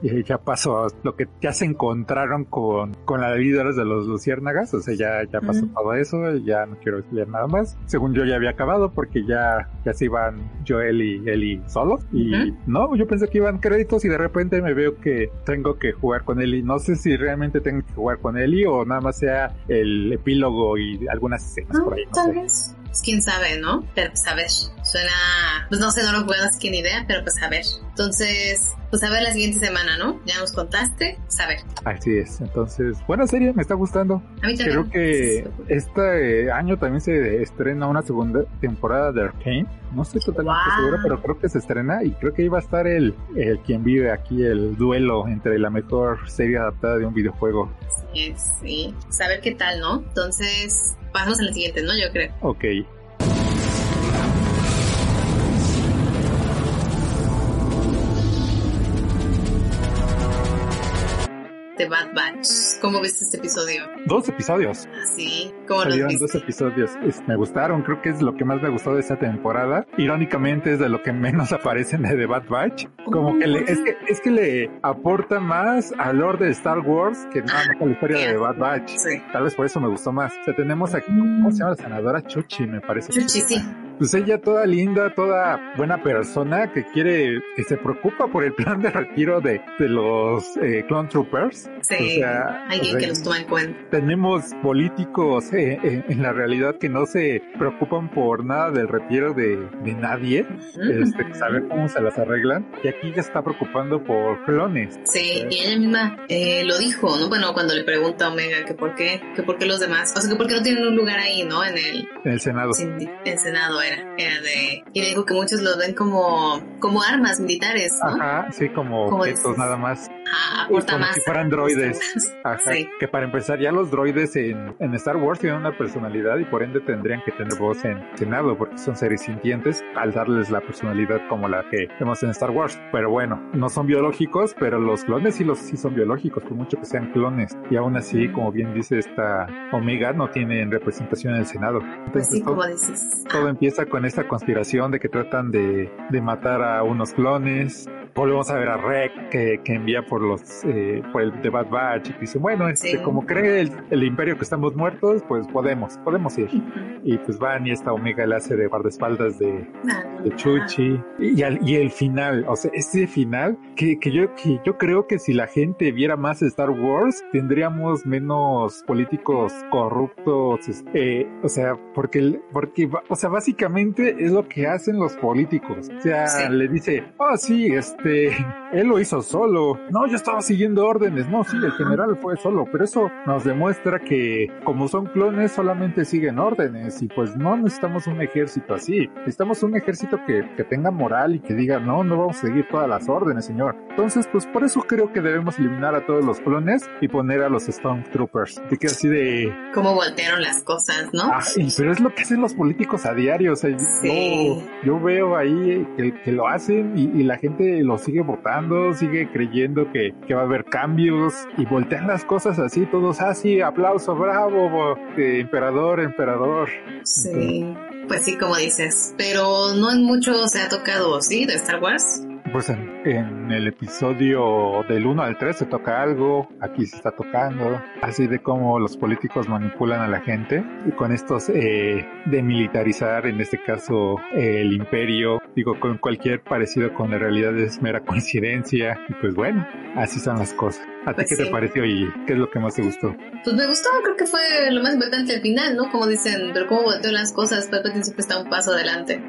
Y ya pasó lo que ya se encontraron con, con la vida de los luciérnagas. O sea, ya, ya pasó todo eso. Ya no quiero estudiar nada más. Según yo ya había acabado porque ya, ya se iban Joel y Eli solos. Y no, yo pensé que iban créditos y de repente me veo que tengo que jugar con Eli. No sé si realmente tengo que jugar con Eli o nada más sea el epílogo y algunas escenas por ahí.
tal vez pues quién sabe, ¿no? Pero pues a ver, suena, pues no sé, no lo puedo, así que ni idea, pero pues a ver. Entonces, pues a ver la siguiente semana, ¿no? Ya nos contaste.
Pues, Así es, entonces, buena serie, me está gustando.
A mí también.
Creo que este año también se estrena una segunda temporada de Arcane. No estoy totalmente
Wow.
seguro, pero creo que se estrena y creo que ahí va a estar el, el quien vive aquí el duelo entre la mejor serie adaptada de un videojuego.
Sí, sí. Saber qué tal, ¿no? Entonces, pasamos a la siguiente, ¿no? Yo creo.
Ok.
The Bad Batch. ¿Cómo viste este episodio?
Dos episodios.
Así, ¿cómo los viste?
dos episodios. Es- me gustaron, creo que es lo que más me gustó de esta temporada. Irónicamente es de lo que menos aparece en The Bad Batch. Como que le, es que es que le aporta más al lore de Star Wars que nada más a la historia de The Bad Batch.
Sí.
Tal vez por eso me gustó más. O sea, tenemos aquí, ¿cómo se llama la senadora? Chuchi, me parece.
Chuchi, sí.
Pues ella toda linda, toda buena persona que quiere, que se preocupa por el plan de retiro de, de los eh, Clone Troopers.
Sí.
O sea,
Alguien
o sea,
que los toma en cuenta.
tenemos políticos eh, eh, en la realidad que no se preocupan por nada del retiro de, de nadie, este, saber cómo se las arreglan, y aquí ya está preocupando por clones.
Sí, y ella misma eh, lo dijo, ¿no? Bueno, cuando le pregunta a Omega que por qué, que por qué los demás, o sea, que por qué no tienen un lugar ahí, ¿no? En el,
En el Senado.
en Senado era, era de, y le dijo que muchos los ven como, como armas militares, ¿no?
Ajá, sí, como
Como
objetos nada más.
Ah, aporta
como
más.
si fueran droides. Ajá,
Sí.
que para empezar ya los droides en, en Star Wars tienen una personalidad y por ende tendrían que tener voz en Senado porque son seres sintientes al darles la personalidad como la que vemos en Star Wars. Pero bueno, no son biológicos, pero los clones sí los sí son biológicos, por mucho que sean clones. Y aún así, como bien dice esta Omega, no tienen representación en el Senado.
Pues
Entonces
sí,
todo,
como dices.
todo empieza con esta conspiración de que tratan de, de matar a unos clones. Volvemos a ver a Rek que, que envía por los eh, por el de Bad Batch y dice, bueno, este,
Sí.
como cree el, el imperio que estamos muertos, pues podemos, podemos ir. Y pues van y esta Omega le hace de guardaespaldas de, de Chuchi. Y, al- y el final, o sea, ese final, que, que, yo, que yo creo que si la gente viera más Star Wars, tendríamos menos políticos corruptos, eh, o sea, porque, porque, o sea, básicamente es lo que hacen los políticos. O sea,
Sí.
le dice, oh sí, este, él lo hizo solo. No, yo estaba siguiendo órdenes. No, sí, el general fue solo, pero eso nos demuestra que como son clones solamente siguen órdenes y pues no necesitamos un ejército así. Necesitamos un ejército que, que tenga moral y que diga, no, no vamos a seguir todas las órdenes, señor. Entonces, pues por eso creo que debemos eliminar a todos los clones y poner a los Stormtroopers. De que así de,
Cómo voltearon las cosas, ¿no?
Ah, pero es lo que hacen los políticos a diario. O sea,
Sí.
yo, yo veo ahí que, que lo hacen y, y la gente lo sigue votando, sigue creyendo que, que va a haber cambios y voltean las cosas así, todos así, aplauso, bravo, eh, emperador, emperador.
Sí. Pues sí, como dices. Pero no en mucho se ha tocado, ¿sí? De Star Wars.
Pues en, en el episodio del 1 al 3 se toca algo, aquí se está tocando, así de cómo los políticos manipulan a la gente y con estos eh, de militarizar, en este caso eh, el imperio, digo, con cualquier parecido con la realidad es mera coincidencia y pues bueno, así son las cosas. ¿A ti
Pues
qué
sí.
te pareció y qué es lo que más te gustó?
Pues me gustó, creo que fue lo más importante al final, ¿no? Como dicen, pero cómo volteó las cosas, Palpatine siempre está un paso adelante.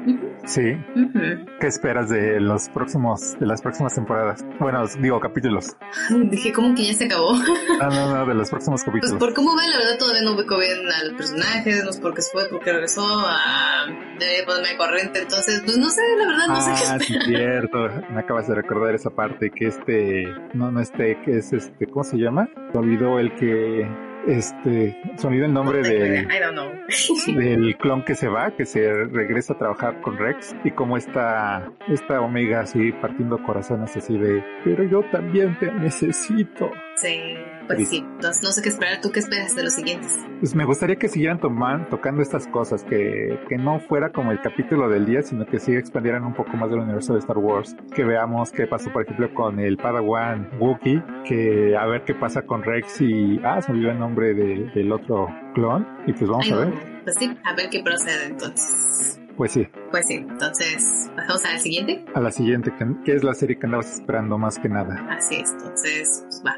Sí,
ujú.
¿qué esperas de los próximos, de las próximas temporadas? Bueno, digo capítulos.
Dije, ¿cómo que ya se acabó?
No, no, no, de los próximos
Pues
capítulos.
por cómo va, la verdad todavía no ubico bien a los personajes, no sé por qué se fue, por qué regresó, a... debería ponerme corriente, entonces, pues no sé, la verdad no sé qué
Ah, sí, cierto. Me acabas de recordar esa parte que este, no, no este, que es este, ¿cómo se llama? Se olvidó el que, este, se olvidó el nombre del,
I don't know.
del clon que se va, que se regresa a trabajar con Rex y como está, esta Omega así partiendo corazones así de, pero yo también te necesito.
Sí, pues sí. Entonces no sé qué esperar. ¿Tú qué esperas de los siguientes?
Pues me gustaría que siguieran toman- tocando estas cosas, que, que no fuera como el capítulo del día, sino que sí expandieran un poco más del universo de Star Wars. Que veamos qué pasó, por ejemplo, con el Padawan Wookiee, que a ver qué pasa con Rex y, ah, se me olvidó el nombre de- del otro clon, y pues vamos
Ay,
a ver.
Pues sí, a ver qué procede entonces.
Pues sí,
Pues sí, entonces, pasamos a la siguiente.
a la siguiente, que, es la serie que andabas esperando más que nada.
Así es, entonces, pues va.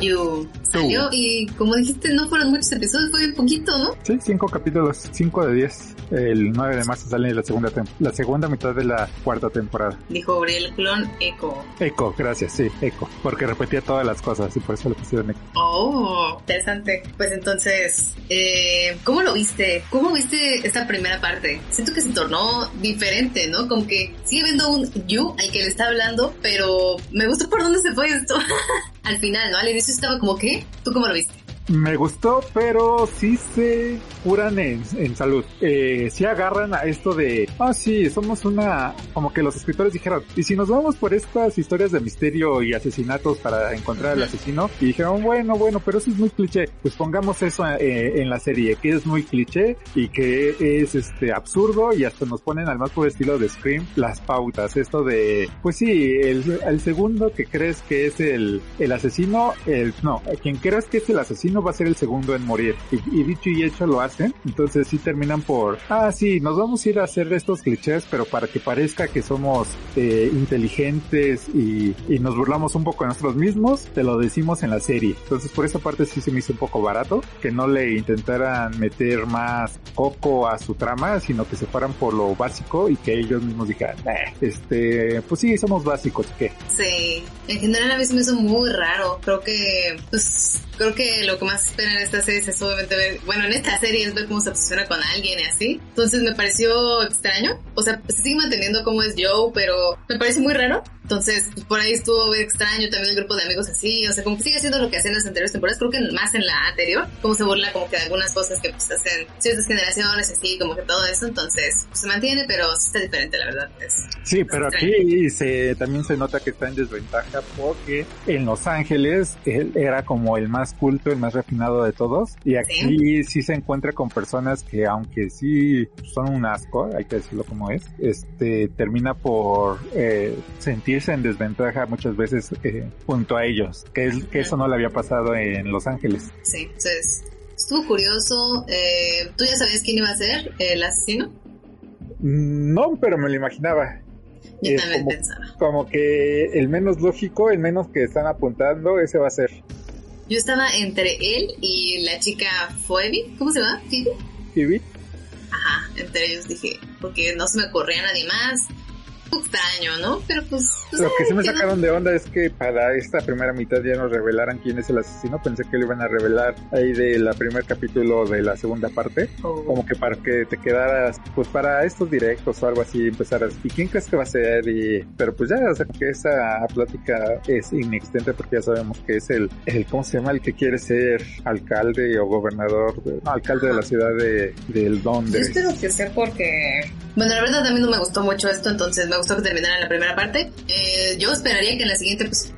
You salió y como dijiste, no fueron muchos episodios, fue un poquito, ¿no?
Sí, cinco capítulos, cinco de diez. El 9 de marzo sale la segunda la segunda mitad de la cuarta temporada.
Dijo Gabriel Clon Echo.
Echo, gracias, sí, Echo. Porque repetía todas las cosas y por eso le pusieron Echo.
Oh, interesante. Pues entonces, eh, ¿cómo lo viste? ¿Cómo viste esta primera parte? Siento que se tornó diferente, ¿no? Como que sigue viendo un You al que le está hablando, pero me gustó por dónde se fue esto. Al final, ¿no? Al inicio estaba como, ¿qué? ¿Tú cómo lo viste?
Me gustó, pero sí se curan en, en salud. Eh, sí agarran a esto de, ah, sí, somos una, como que los escritores dijeron, y si nos vamos por estas historias de misterio y asesinatos para encontrar al asesino, y dijeron, bueno, bueno, pero eso es muy cliché, pues pongamos eso eh, en la serie, que es muy cliché y que es este absurdo y hasta nos ponen al más por estilo de Scream las pautas, esto de, pues sí, el, el segundo que crees que es el, el asesino, el, no, quien creas que es el asesino va a ser el segundo en morir. Y, dicho y hecho lo hacen. Entonces sí terminan por, ah, sí, nos vamos a ir a hacer estos clichés, pero para que parezca que somos eh, inteligentes y, y, nos burlamos un poco de nosotros mismos, te lo decimos en la serie. Entonces por esa parte sí se me hizo un poco barato, que no le intentaran meter más coco a su trama, sino que se fueran por lo básico y que ellos mismos dijeran, eh, este, pues sí, somos básicos, ¿qué?
Sí, en general a mí se me hizo muy raro. Creo que, pues, creo que lo que más esperan en esta serie es obviamente ver, bueno, en esta serie es ver cómo se obsesiona con alguien y así. Entonces me pareció extraño. O sea, se sigue manteniendo como es Joe, pero me parece muy raro. Entonces, pues, por ahí estuvo extraño también el grupo de amigos así. O sea, como que sigue haciendo lo que hacían en las anteriores temporadas. Creo que más en la anterior. Como se burla como que de algunas cosas que pues hacen ciertas generaciones así, como que todo eso. Entonces, pues, se mantiene, pero está diferente, la verdad. Es,
sí, pero aquí se, también se nota que está en desventaja porque en Los Ángeles él era como el más culto, el más refinado de todos. Y aquí ¿Sí? se encuentra con personas que aunque sí son un asco, hay que decirlo como es, este termina por eh, sentirse en desventaja muchas veces eh, junto a ellos, que, es, que eso no le había pasado en Los Ángeles.
Sí, entonces estuvo curioso. Eh, ¿Tú ya sabías quién iba a ser el asesino?
No, pero me lo imaginaba.
Yo también
como,
pensaba.
Como que el menos lógico, el menos que están apuntando, ese va a ser.
Yo estaba entre él y la chica Phoebe, ¿cómo se llama? Phoebe.
Phoebe.
Ajá, entre ellos dije, porque no se me ocurría nadie más extraño, ¿no? Pero pues... pues
Lo que sí me
no?
sacaron de onda es que para esta primera mitad ya nos revelaran quién es el asesino. Pensé que lo iban a revelar ahí del primer capítulo de la segunda parte.
Oh.
Como que para que te quedaras, pues para estos directos o algo así, empezaras. ¿Y quién crees que va a ser? Y, pero pues ya, o sea, que esa plática es inexistente porque ya sabemos que es el, el ¿cómo se llama? El que quiere ser alcalde o gobernador, de, no, alcalde de la ciudad de, del
Yo
Londres.
espero que sea porque... Bueno, la verdad a mí no me gustó mucho esto, entonces me gustó que terminara la primera parte. Eh, yo esperaría que en la siguiente pues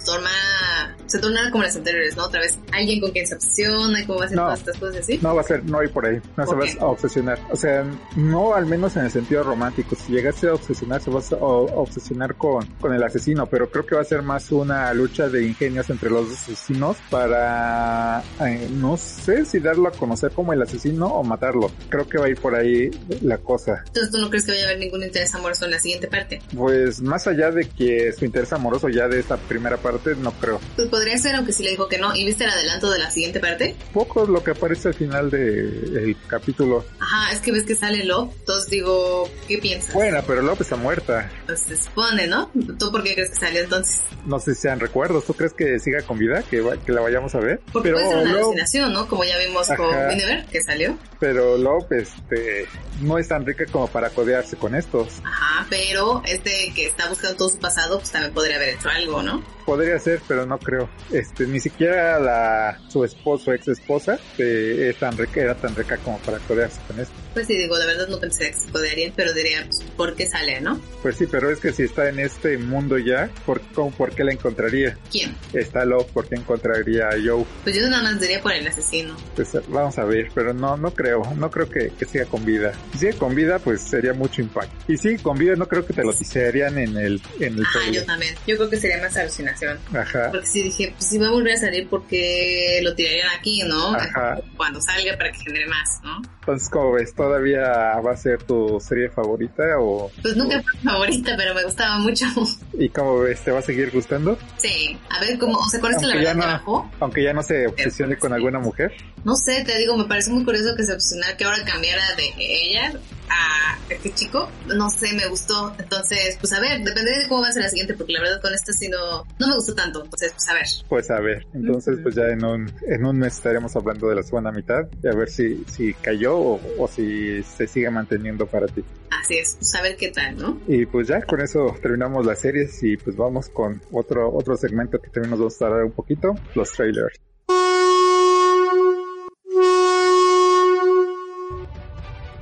se tornara como las anteriores, ¿no? Otra vez alguien con quien se obsesiona y cómo va a hacer
No.
todas estas cosas así.
No va a ser, no hay por ahí, no se
¿Por
vas
qué?
a obsesionar. O sea, no al menos en el sentido romántico. Si llegase a obsesionar, se vas a obsesionar con, con el asesino, pero creo que va a ser más una lucha de ingenios entre los asesinos para, eh, no sé si darlo a conocer como el asesino o matarlo. Creo que va a ir por ahí la cosa.
Entonces tú no crees que vaya a haber ningún interés amoroso en la siguiente parte.
Pues más allá de que su interés amoroso ya de esta primera parte, no creo.
Pues podría ser, aunque sí le dijo que no. ¿Y viste el adelanto de la siguiente parte?
Poco lo que aparece al final del capítulo.
Ajá, es que ves que sale Love. Entonces digo, ¿qué piensas?
Bueno, pero López está muerta.
Pues se supone, ¿no? ¿Tú por qué crees que salió entonces?
No sé si sean recuerdos. ¿Tú crees que siga con vida? ¿Que, va- que la vayamos a ver?
Porque
pero
puede ser una alucinación, ¿no? Como ya vimos con
Ajá.
Vinegar, que salió.
pero Love, este, no es tan rica como para codearse con estos.
Ajá, pero este que está buscando todo su pasado, pues también podría haber hecho algo, ¿no?
Podría ser, pero no creo. Este, ni siquiera la, su esposo, ex esposa, eh, es tan rica, era tan rica como para codearse con esto.
Pues sí, digo, la verdad no pensé que se podrían, pero diría, pues, ¿por qué sale, no?
Pues sí, pero es que si está en este mundo ya, ¿por, cómo- ¿por qué la encontraría?
¿Quién?
Está Love, ¿por qué encontraría a Joe?
Pues yo nada más diría por el asesino.
Pues vamos a ver, pero no, no creo, no creo que, que siga con vida. Si sigue con vida, pues sería mucho impacto. Y si con vida, no creo que te lo harían en el, en el
Ah, yo también. Yo creo que sería más alucinación.
Ajá.
Porque sí dije, pues si va a volver a salir, porque lo tirarían aquí, ¿no?
Ajá.
Cuando salga para que genere más, ¿no?
Entonces, ¿cómo ves? ¿Todavía va a ser tu serie favorita o...?
Pues nunca fue mi favorita, pero me gustaba mucho.
¿Y cómo ves? ¿Te va a seguir gustando?
Sí, a ver cómo, o sea, ¿cuál es que la verdad
no-
bajó?
Aunque ya no se obsesione con alguna mujer.
No sé, te digo, me parece muy curioso que se obsesionara que ahora cambiara de ella a este chico. No sé, me gustó. Entonces, pues a ver, depende de cómo va a ser la siguiente, porque la verdad con esta sí no, no me gustó tanto. Entonces, pues a ver.
Pues a ver, entonces pues ya en un, en un mes estaremos hablando de la segunda mitad y a ver si, si cayó o, o si se sigue manteniendo para ti.
Así es, pues a ver qué tal, ¿no?
Y pues ya con eso terminamos las series y pues vamos con otro, otro segmento que también nos va a tardar un poquito, los trailers.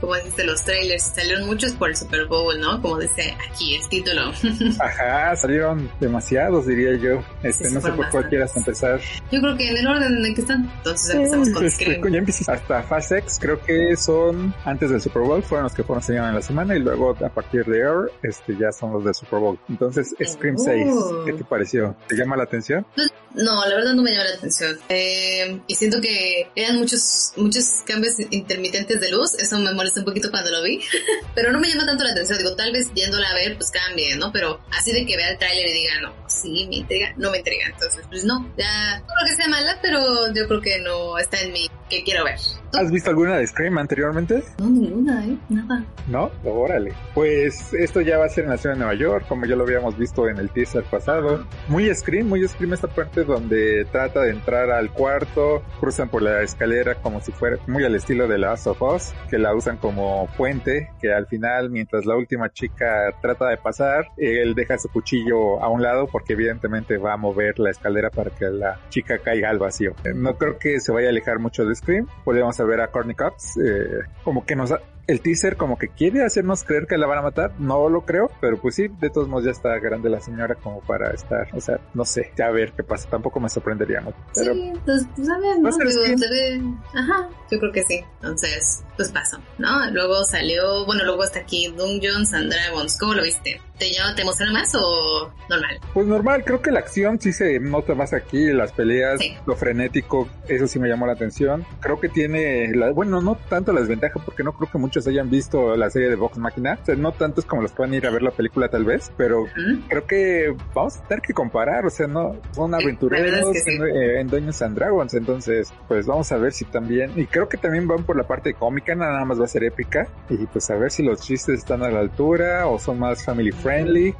Como dijiste, los trailers salieron muchos por el Super Bowl, ¿no? Como dice aquí el título.
Ajá, salieron demasiados diría yo. Este,
Sí,
no sé por cuál quieras empezar.
Yo creo que en el orden en el que están. Entonces empezamos con
Este,
Scream.
ya hasta Fast X, creo que son antes del Super Bowl, fueron los que fueron salieron en la semana y luego a partir de ahora este, ya son los del Super Bowl. Entonces, Scream
Oh.
6, ¿qué te pareció? ¿Te llama la atención?
No, la verdad no me llama la atención. Eh, y siento que eran muchos, muchos cambios intermitentes de luz. Eso me molesta un poquito cuando lo vi. Pero no me llama tanto la atención. Digo, tal vez yéndola a ver, pues cambie, ¿no? Pero así de que vea el tráiler y diga, no, sí, me intriga, no me intriga. Entonces, pues no, ya, no creo que sea mala, pero yo creo que no está en mí que quiero ver.
¿Has visto alguna de Scream anteriormente?
No, ninguna, ¿eh? Nada.
No, órale. Pues esto ya va a ser en la ciudad de Nueva York, como ya lo habíamos visto en el teaser pasado. Muy Scream, muy Scream esta parte donde trata de entrar al cuarto, cruzan por la escalera como si fuera muy al estilo de Last of Us, que la usan como puente, que al final mientras la última chica trata de pasar, él deja su cuchillo a un lado porque evidentemente va a mover la escalera para que la chica caiga al vacío. Eh, No creo que se vaya a alejar mucho de Scream. Podríamos ver a Courtney Cox, eh, como que nos, el teaser como que quiere hacernos creer que la van a matar, no lo creo, pero pues sí, de todos modos ya está grande la señora como para estar, o sea, no sé, ya a ver qué pasa, tampoco me sorprendería mucho. Pero
Sí, entonces, pues a ver,
¿Va
¿no? Digo, se ve... Ajá, yo creo que sí. Entonces, pues pasó, ¿no? Luego salió, bueno, luego está aquí Dungeons and Dragons. ¿Cómo lo viste? ¿Te llama, te emociona más o normal?
pues normal, creo que la acción sí se nota más aquí, las peleas,
Sí.
lo frenético, eso sí me llamó la atención. Creo que tiene, la, bueno, no tanto la desventaja porque no creo que muchos hayan visto la serie de Vox Machina, o sea, no tantos como los que van a ir a ver la película tal vez, pero creo que vamos a tener que comparar, o sea, no son aventureros
es que sí.
en, eh, en Dungeons and Dragons, entonces pues vamos a ver si también, y creo que también van por la parte cómica, nada más va a ser épica, y pues a ver si los chistes están a la altura o son más family friendly,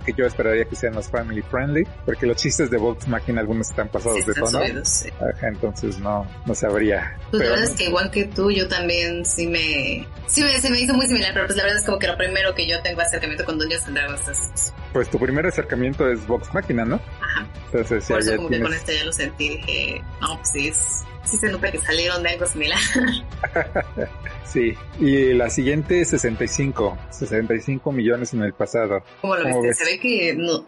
que yo esperaría que sean más family friendly, porque los chistes de Vox Machina algunos están pasados
Sí,
de tono,
subidos, sí.
Ajá, entonces no, no sabría.
Pues
Pero
la verdad es que igual que tú, yo también sí me... Sí me, se me hizo muy similar, pero pues la verdad es como que lo primero que yo tengo acercamiento con Dungeons and Dragons es...
pues tu primer acercamiento es Vox Machina, ¿no?
Ajá.
Entonces
Por
ya,
eso
ya
como que con
tienes...
esto ya lo sentí, dije, no, pues sí, es- sí se nota que salieron de algo similar.
Sí, y la siguiente 65, 65 millones en el pasado.
¿Cómo lo
ves?
Se ve que no, o-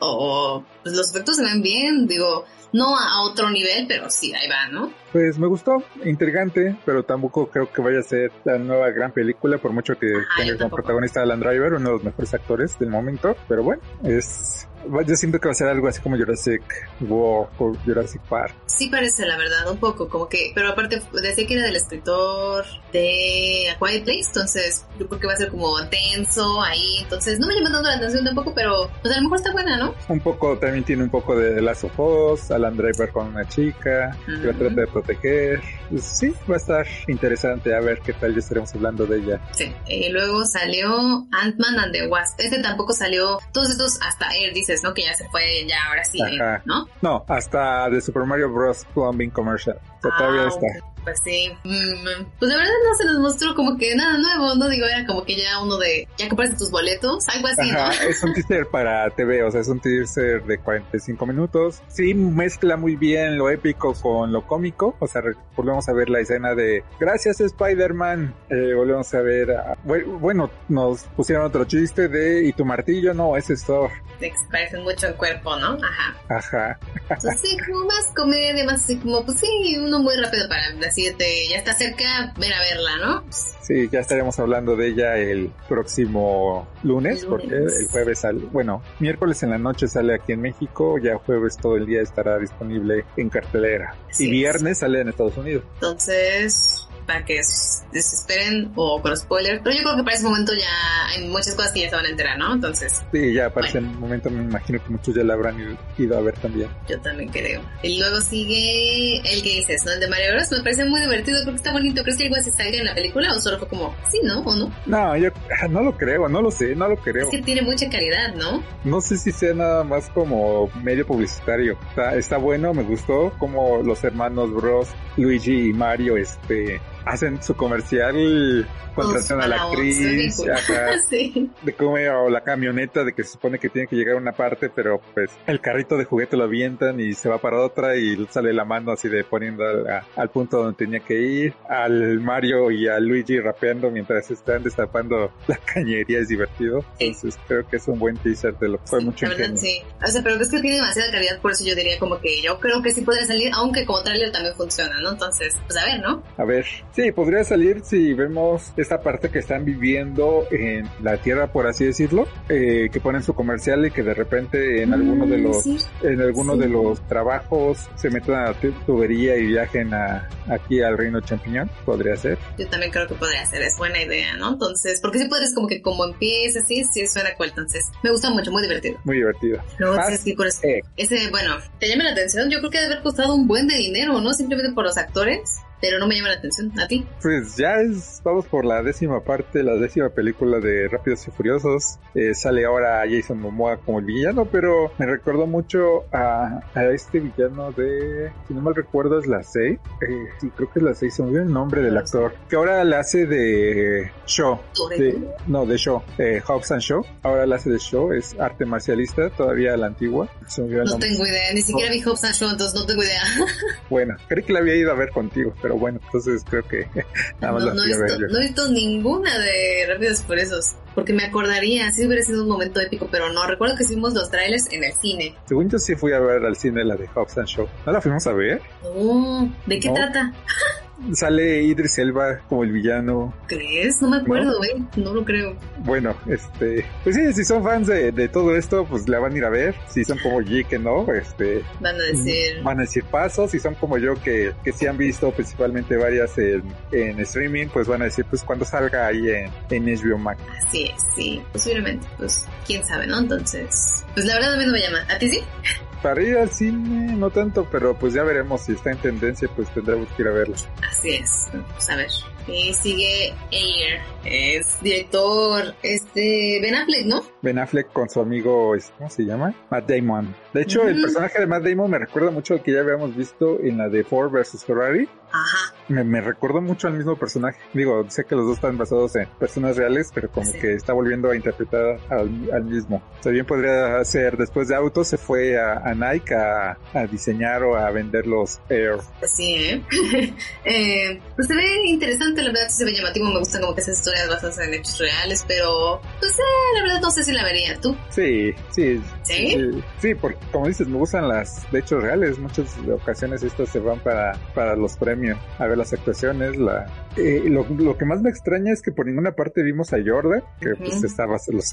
o, pues los efectos se ven bien, digo, no a otro nivel, pero sí, ahí va, ¿no?
Pues me gustó, intrigante, pero tampoco creo que vaya a ser la nueva gran película, por mucho que
Ajá,
tenga como protagonista a Alan Driver, uno de los mejores actores del momento. Pero bueno, es. Yo siento que va a ser algo así como Jurassic World o Jurassic Park.
Sí parece, la verdad, un poco, como que, pero aparte decía que era del escritor de A Quiet Place, entonces yo creo que va a ser como tenso ahí, entonces no me llama tanto la atención tampoco, pero pues a lo mejor está buena, ¿no?
Un poco, también tiene un poco de Last of Us, Alan Driver con una chica, que la trata de proteger. Pues sí, va a estar interesante a ver qué tal ya estaremos hablando de ella.
Sí. Y luego salió Ant-Man and the Wasp. Este tampoco salió, todos estos hasta Air dices, ¿no? Que ya se fue, ya ahora sí,
Ajá.
¿no?
No, hasta de Super Mario Bros. Plumbing Commercial. O sea, todavía
Ah,
está.
Ok. Pues sí. Mm, pues la verdad no se nos mostró como que nada nuevo, ¿no? Digo, era como que ya uno de, ya compraste tus boletos, algo así,
Ajá,
¿no?
es un teaser para TV, o sea, es un teaser de 45 minutos. Sí, mezcla muy bien lo épico con lo cómico. O sea, volvemos a ver la escena de Gracias Spider-Man. Eh, volvemos a ver, a- bueno, nos pusieron otro chiste de ¿Y tu martillo? No, ese es Thor.
De se mucho en cuerpo, ¿no? Ajá.
Ajá.
Entonces sí, como más comedia, más así como, pues sí, un uno muy rápido para la siguiente. Ya está cerca, ven a verla, ¿no?
Sí, ya estaremos hablando de ella el próximo lunes, porque el jueves sale, bueno, miércoles en la noche sale aquí en México, ya jueves todo el día estará disponible en cartelera.
Así
y
es.
viernes sale en Estados Unidos.
Entonces, para que s- desesperen o con spoiler. Pero yo creo que para ese momento ya hay muchas cosas que ya se van a enterar, ¿no? Entonces,
Sí, ya para ese momento me imagino que muchos ya la habrán ido- ido a ver también.
yo también creo. Y luego sigue el que dices, ¿no? El de Mario Bros. Me parece muy divertido, creo que está bonito. ¿Crees que algo así salga en la película o solo fue como, sí, no? ¿O no?
No, yo ah, no lo creo, no lo sé, no lo creo.
Es que tiene mucha calidad, ¿no?
No sé si sea nada más como medio publicitario. Está, está bueno, me gustó como los hermanos Bros, Luigi y Mario, este, hacen su comercial contratan a la
Todos
actriz, ajá,
sí.
de cómo o la camioneta de que se supone que tiene que llegar a una parte, pero pues el carrito de juguete lo avientan y se va para otra y sale la mano así de poniendo al, a- al punto donde tenía que ir, al Mario y a Luigi rapeando mientras están destapando la cañería es divertido,
Sí.
entonces creo que es un buen teaser de lo que fue
Sí,
mucho
verdad, sí. O sea, pero es que tiene demasiada calidad, por eso yo diría como que yo creo que sí podría salir, aunque como trailer también funciona, ¿no? Entonces, pues a ver, ¿no?
A ver, sí, podría salir si vemos esta parte que están viviendo en la Tierra, por así decirlo, eh, que ponen su comercial y que de repente en alguno de
Mm,
los
sí.
en alguno
Sí.
de los trabajos se metan a la tu- tubería y viajen a, aquí al reino champiñón, podría ser.
Yo también creo que podría ser, es buena idea, ¿no? Entonces, porque si puedes como que como empieza así, sí suena cool, entonces me gusta mucho, muy divertido.
Muy divertido.
Luego
Más,
que ir por ese,
eh.
ese, bueno, te llama la atención, yo creo que debe haber costado un buen de dinero, ¿no? Simplemente por los actores, pero no me llama la atención, ¿a ti?
Pues ya es, vamos por la décima parte, la décima película de Rápidos y Furiosos. Eh, sale ahora Jason Momoa como el villano, pero me recordó mucho a, a este villano de, si no mal recuerdo, es la 6. Eh, sí, creo que es la 6, se me olvidó el nombre del actor, que ahora la hace de Shaw. de- no, de Shaw, eh, Hobbs and Shaw. Ahora la hace de Shaw, es arte marcialista, todavía la antigua. Se me olvidó el
No
nombre.
tengo idea, ni siquiera vi Hobbs and Shaw, entonces no tengo idea.
Bueno, creí que la había ido a ver contigo, pero bueno, entonces creo que nada más
No, no, he visto, no he visto ninguna de Rápidos y Furiosos, porque me acordaría, sí hubiera sido un momento épico, pero no, recuerdo que vimos los trailers en el cine.
Según yo sí fui a ver al cine la de Hobbs and Shaw. ¿No la fuimos a ver?
No, ¿de qué
No.
trata?
Sale Idris Elba como el villano.
¿Crees? No me acuerdo, eh, no lo creo.
Bueno, este... Pues sí, si son fans de, de todo esto, pues la van a ir a ver. Si son como G que no, este...
Van a decir...
Van a decir pasos. Si son como yo que, que sí han visto principalmente varias en, en streaming, pues van a decir pues cuando salga ahí en, en HBO Max.
Así es, sí, posiblemente, pues quién sabe, ¿no? Entonces, pues la verdad a mí no me llama. ¿A ti sí?
Para ir al cine, no tanto, pero pues ya veremos si está en tendencia, pues tendremos que ir a verla.
Así es, pues a ver. Y sigue Air, es director, este, Ben Affleck, ¿no?
Ben Affleck con su amigo, ¿cómo se llama? Matt Damon. De hecho, el personaje de Matt Damon me recuerda mucho al que ya habíamos visto en la de Ford vs. Ferrari.
Ajá,
Me, me recordó mucho al mismo personaje. Digo, sé que los dos están basados en personas reales, pero como
Sí.
que está volviendo a interpretar al, al mismo. Bien podría ser, después de autos, se fue a, a Nike a, a diseñar o a vender los Air.
pues sí, ¿eh? eh, Pues se ve interesante, la verdad sí se ve llamativo, me gustan como que esas historias basadas en hechos reales, pero pues eh, la verdad no sé si la vería tú.
Sí, sí.
¿Sí?
Sí, porque como dices, me gustan las de hechos reales. Muchas ocasiones estas se van para, para los premios. A ver las actuaciones. La, eh, lo, lo que más me extraña es que por ninguna parte vimos a Jordan, que pues
Ujú.
estaba los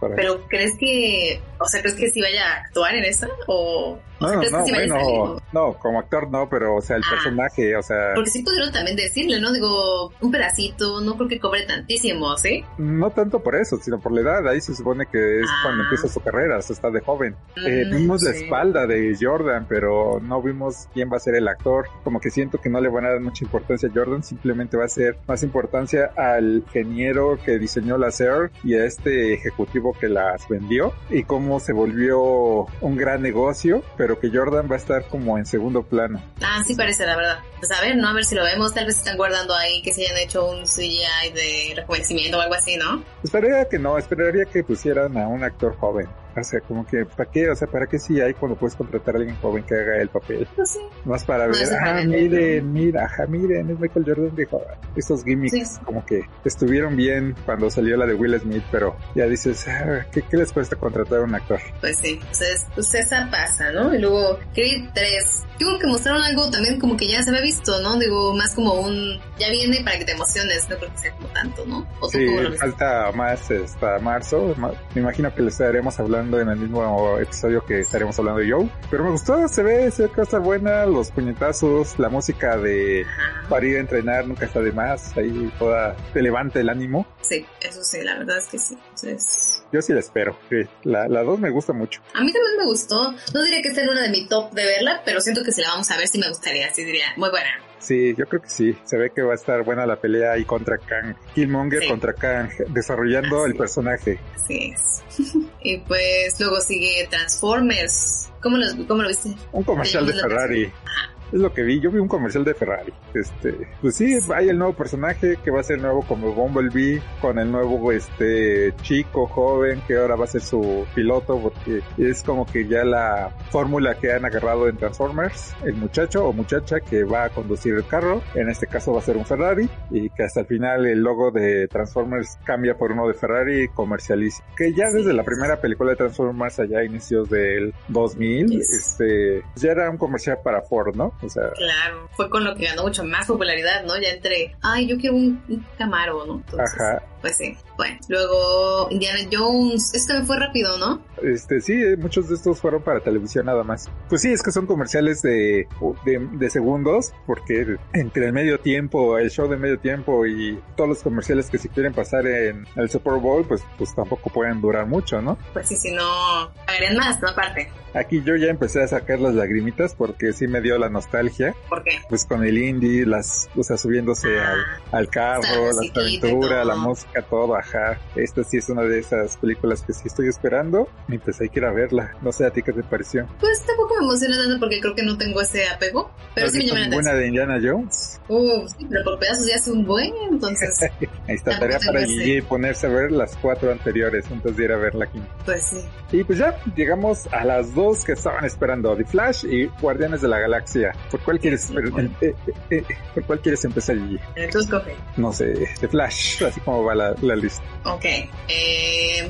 para...
Pero ¿crees que, o sea, crees que sí vaya a actuar en esa? ¿O,
No, no,
salir?
bueno, no, como actor no, pero o sea, el
Ah.
personaje, o sea,
Porque sí pudieron también decirle, ¿no? Digo, un pedacito, no creo que cobre tantísimo, ¿sí?
no tanto por eso, sino por la edad, ahí se supone que es
Ah.
cuando empieza su carrera, o sea, está de joven. Eh, Vimos la
sí.
espalda de Jordan, pero no vimos quién va a ser el actor. Como que siento que no le van a dar mucha importancia a Jordan, simplemente va a ser más importancia al ingeniero que diseñó las Air y a este ejecutivo que las vendió y cómo se volvió un gran negocio, pero que Jordan va a estar como en segundo plano.
Ah, sí parece, la verdad. Pues a ver, ¿no? A ver si lo vemos. Tal vez están guardando ahí que se hayan hecho un CGI de rejuvenecimiento o algo así, ¿no?
Esperaría que no, esperaría que pusieran a un actor joven. O sea, como que, ¿para qué? O sea, ¿para qué si hay cuando puedes contratar a alguien joven que haga el papel?
Pues sí.
Más para ver, ah, miren, mira, ajá, miren, es Michael Jordan, dijo, estos gimmicks como que estuvieron bien cuando salió la de Will Smith, pero ya dices, ah, ¿qué, ¿qué, les cuesta contratar a un actor?
Pues sí, entonces, pues esa pasa, ¿no? Y luego, Creed 3, digo que mostraron algo también como que ya se había visto, ¿no? Digo, más como un, ya viene para que te emociones, no creo que sea como tanto, ¿no?
¿O sí, falta más hasta marzo, me imagino que les estaremos hablando en el mismo episodio que estaremos hablando de Joe, pero me gustó, se ve, se ve que va a estar buena, los puñetazos, la música de para ir a entrenar nunca está de más, ahí toda te levanta el ánimo.
Sí, eso sí, la verdad es que sí.
Yo sí la espero, la, la dos me gusta mucho.
A mí también me gustó, no diría que esté en una de mi top de verla, pero siento que si la vamos a ver sí me gustaría, sí diría, muy buena.
Sí, yo creo que sí. Se ve que va a estar buena la pelea ahí contra Kang. Killmonger contra Kang, desarrollando el personaje.
Así es. y pues luego sigue Transformers. ¿Cómo, los, cómo lo viste?
Un comercial de Ferrari. Es lo que vi. Yo vi un comercial de Ferrari. Este, pues sí, hay el nuevo personaje que va a ser nuevo como Bumblebee, con el nuevo este chico joven que ahora va a ser su piloto, porque es como que ya la fórmula que han agarrado en Transformers, el muchacho o muchacha que va a conducir el carro, en este caso va a ser un Ferrari, y que hasta el final el logo de Transformers cambia por uno de Ferrari comercializa. Que ya desde la primera película de Transformers allá a inicios del 2000, este, ya era un comercial para Ford, ¿no?
Claro, fue con lo que ganó mucho más popularidad, ¿no? Ya entre, ay, yo quiero un, Camaro, ¿no?
Ajá.
Pues sí. Bueno, luego Indiana Jones, este me fue rápido, ¿no?
Este, sí, eh, muchos de estos fueron para televisión nada más. Pues sí, es que son comerciales de, de, segundos, porque entre el medio tiempo, el show de medio tiempo y todos los comerciales que se quieren pasar en el Super Bowl, pues, pues tampoco pueden durar mucho, ¿no?
Pues sí, si no, pagarían más, ¿no? Aparte.
Aquí yo ya empecé a sacar las lagrimitas porque sí me dio la nostalgia.
¿Por qué?
Pues con el indie, las, o sea, subiéndose ah, al, carro, la aventura, la música, todo, ajá. Esta sí es una de esas películas que sí estoy esperando y pues hay que ir a verla. No sé a ti qué te pareció.
Pues tampoco me emociona tanto porque creo que no tengo ese apego, pero sí me llama la
atención. de Indiana Jones?
Uh, sí, pero por pedazos ya es un buen, entonces.
Ahí está, tarea para Gigi ponerse a ver las cuatro anteriores antes de ir a ver la quinta.
Pues sí.
Y pues ya llegamos a las dos que estaban esperando, The Flash y Guardianes de la Galaxia. ¿Por cuál quieres, eh, eh, eh, ¿por cuál quieres empezar allí?
Tú escoge.
No sé, The Flash, así como va la, la lista.
Ok,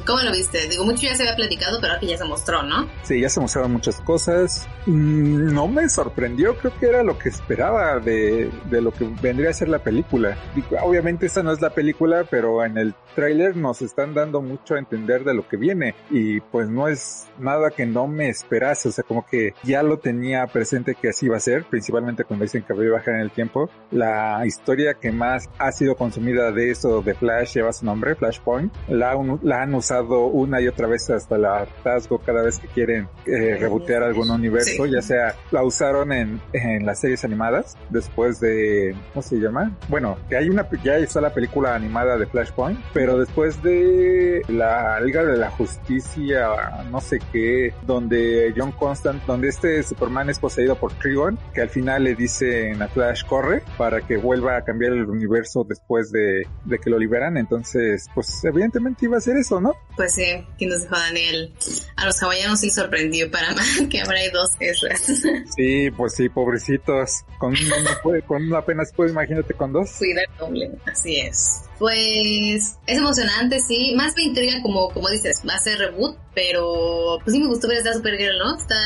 ¿cómo lo viste? Digo, mucho ya se había platicado, pero aquí ya se mostró, ¿no?
Sí, ya se mostraron muchas cosas. Mm, no me sorprendió, creo que era lo que esperaba de, de lo que vendría a ser la película. Obviamente esta no es la película, pero en el tráiler nos están dando mucho a entender de lo que viene y pues no es nada que no me esperase, o sea, como que ya lo tenía presente que así iba a ser, principalmente cuando dicen que voy a bajar en el tiempo. La historia que más ha sido consumida de eso de Flash lleva su nombre, Flashpoint. La, la han usado una y otra vez hasta el hartazgo cada vez que quieren eh, rebotear algún universo, ya sea la usaron en, en las series animadas después de, ¿cómo se llama? Bueno, que hay una, ya está la película animada de Flashpoint, pero después de la Liga de la Justicia, no sé qué, donde John Constant, donde este Superman es poseído por Trigon, que al final le dice en a Flash corre para que vuelva a cambiar el universo después de, de que lo liberan, entonces pues evidentemente iba a ser eso, ¿no?
Pues sí, quien nos dijo Daniel, a los hawaianos sí sorprendió para más que ahora hay dos Ezras.
sí, pues sí, pobrecitos, con uno puede, con apenas puede, imagínate con dos.
Cuidar doble, así es. Pues es emocionante, sí. Más me intriga como, como dices, va a ser reboot, pero pues sí me gustó ver esta Supergirl, ¿no? Está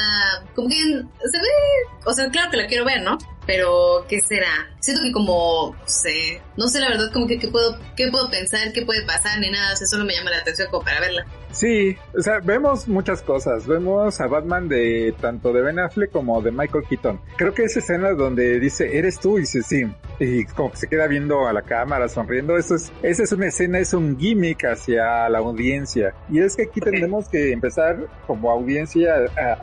como que se ve, o sea, claro que la quiero ver, ¿no? Pero, ¿qué será? Siento que como, no sé, no sé la verdad como que qué puedo, qué puedo pensar, qué puede pasar, ni nada, o sea, solo me llama la atención como para verla.
Sí, o sea, vemos muchas cosas. Vemos a Batman de tanto de Ben Affleck como de Michael Keaton. Creo que esa escena donde dice, eres tú, y dice, sí. Y como que se queda viendo a la cámara, sonriendo. Eso es, esa es una escena, es un gimmick hacia la audiencia. Y es que aquí tenemos que empezar como audiencia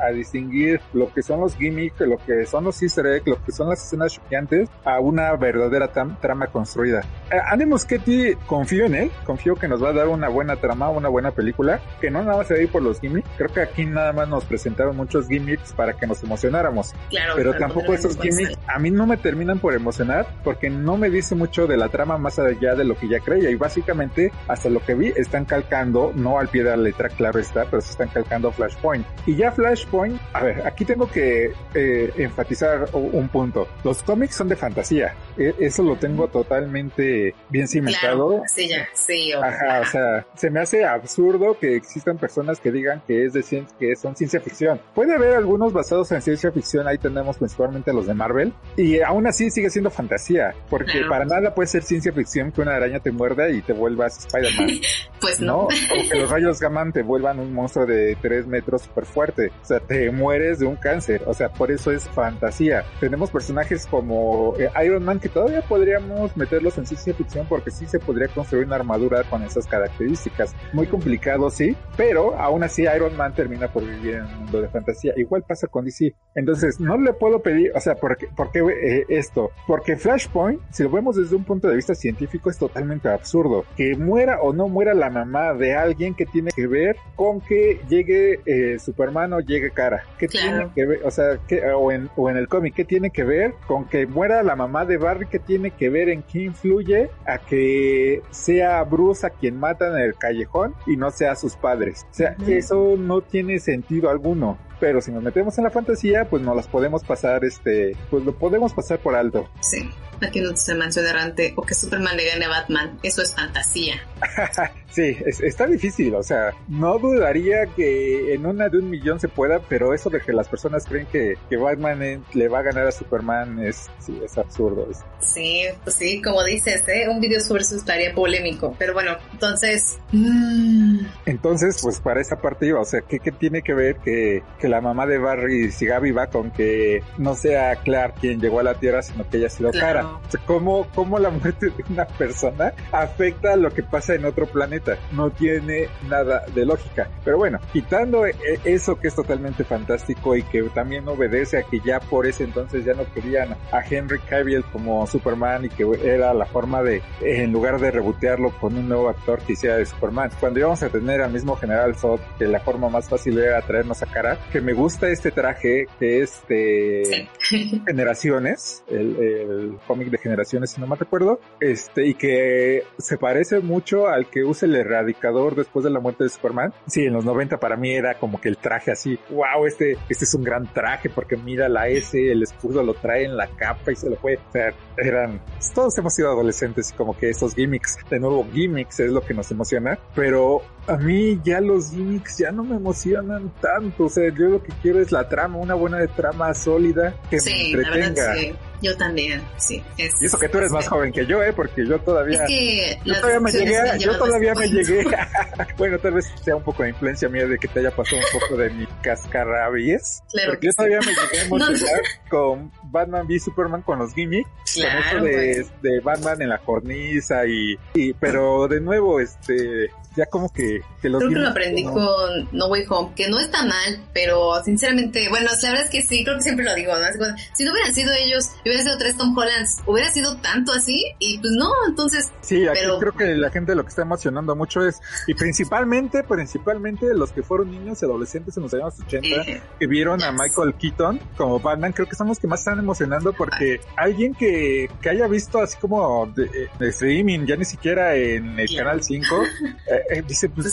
a, distinguir lo que son los gimmicks, lo que son los easter eggs, lo que son las escenas choqueantes, a una verdadera trama construida. Eh, Andy Muschietti, confío en él, confío que nos va a dar una buena trama, una buena película que no nada más se va a ir por los gimmicks. Creo que aquí nada más nos presentaron muchos gimmicks para que nos emocionáramos.
Claro,
pero
para
tampoco esos gimmicks a mí no me terminan por emocionar porque no me dice mucho de la trama más allá de lo que ya creía y básicamente hasta lo que vi están calcando, no al pie de la letra, claro está, pero se están calcando Flashpoint. Y ya Flashpoint, a ver, aquí tengo que eh, enfatizar un punto. Los cómics son de fantasía. E- eso lo tengo totalmente bien cimentado.
Claro, sí, ya, sí. o-
Ajá, o sea, se me hace absurdo que existan personas que digan que es de cien- que son ciencia ficción. Puede haber algunos basados en ciencia ficción, ahí tenemos principalmente los de Marvel, y aún así sigue siendo fantasía, porque
Claro.
para nada puede ser ciencia ficción que una araña te muerda y te vuelvas Spider-Man.
Pues
¿no?
no.
O que los rayos gamma te vuelvan un monstruo de 3 metros súper fuerte. O sea, te mueres de un cáncer. O sea, por eso es fantasía. Tenemos personajes como eh, Iron Man que todavía podríamos meterlos en ciencia ficción porque sí se podría construir una armadura con esas características. Muy complicado, sí, pero aún así Iron Man termina por vivir en un mundo de fantasía. Igual pasa con DC. Entonces, no le puedo pedir, o sea, ¿por qué, por qué, eh, esto? Porque Flashpoint, si lo vemos desde un punto de vista científico, es totalmente absurdo. Que muera o no muera la mamá de alguien que tiene que ver con que llegue eh, Superman o llegue Cara. ¿Qué
Claro.
tiene que ver? O sea, ¿qué- o, en, o en el cómic, ¿qué tiene que ver con que muera la mamá de Barry? ¿Qué tiene que ver en qué influye a que sea Bruce a quien matan en el callejón y no sea sus padres? O sea,
Ujú.
eso no tiene sentido alguno. Pero si nos metemos en la fantasía, pues nos las podemos pasar, este, pues lo podemos pasar por alto.
Sí. Aquí no se menciona errante o que Superman le gane a Batman. Eso es fantasía.
Sí, es- está difícil, o sea, no dudaría que en una de un millón se pueda, pero eso de que las personas creen que, que Batman le va a ganar a Superman es, sí, es absurdo. es-
Sí, pues sí, como dices, ¿eh? un video sobre eso estaría polémico. Pero bueno, entonces... mm,
Entonces, pues para esa parte iba, o sea, ¿qué, qué tiene que ver que, que la mamá de Barry siga viva con que no sea Clark quien llegó a la Tierra, sino que haya sido
Claro.
Kara? O sea, ¿cómo, ¿cómo la muerte de una persona afecta a lo que pasa en otro planeta? No tiene nada de lógica. Pero bueno, quitando eh, eso que es totalmente fantástico y que también obedece a que ya por ese entonces ya no querían a Henry Cavill como Superman y que era la forma de, en lugar de rebotearlo con un nuevo actor que hiciera de Superman, cuando íbamos a tener al mismo General Zod, que la forma más fácil era traernos a cara, que me gusta este traje que es de
sí.
Generaciones, el, el cómic de Generaciones, si no me recuerdo, este, y que se parece mucho al que usa el erradicador después de la muerte de Superman. Sí, en los 90 para mí era como que el traje así, wow, este, este es un gran traje porque mira la S, el escudo lo trae en la capa y se lo puede, o sea, eran, todos hemos sido adolescentes y como que esos gimmicks, de nuevo gimmicks es lo que nos emociona, pero a mí ya los gimmicks ya no me emocionan tanto, o sea, yo lo que quiero es la trama, una buena trama sólida que
Sí,
me
la verdad
entretenga.
sí. Yo también, sí. Es,
Y eso que tú eres más
es-
joven que yo, ¿eh? Porque yo todavía...
Es que
Yo todavía me llegué, yo todavía me llegué. bueno, tal vez sea un poco de influencia mía de que te haya pasado un poco de mi cascarrabies.
Claro
porque
que
yo
sí.
todavía me llegué a
No, no.
emocionar con Batman v Superman con los gimmicks.
Claro,
con eso de,
pues.
de Batman en la cornisa y, y pero de nuevo, este, ya como que, que los
Creo que lo aprendí
no-
con No Way Home, que no está mal, pero sinceramente, bueno, la verdad es que sí, creo que siempre lo digo, ¿no? Si no hubieran sido ellos, y hubieran sido tres Tom Hollands, hubiera sido tanto así, y pues no, entonces,
Sí, aquí
Pero-
creo que la gente lo que está emocionando mucho es, y principalmente, principalmente los que fueron niños y adolescentes en los años 80,
eh,
que vieron a. Michael Keaton como Batman, creo que son los que más están emocionando porque alguien que, que haya visto así como de, eh, de streaming, ya ni siquiera en el canal 5, eh, eh, dice, pues,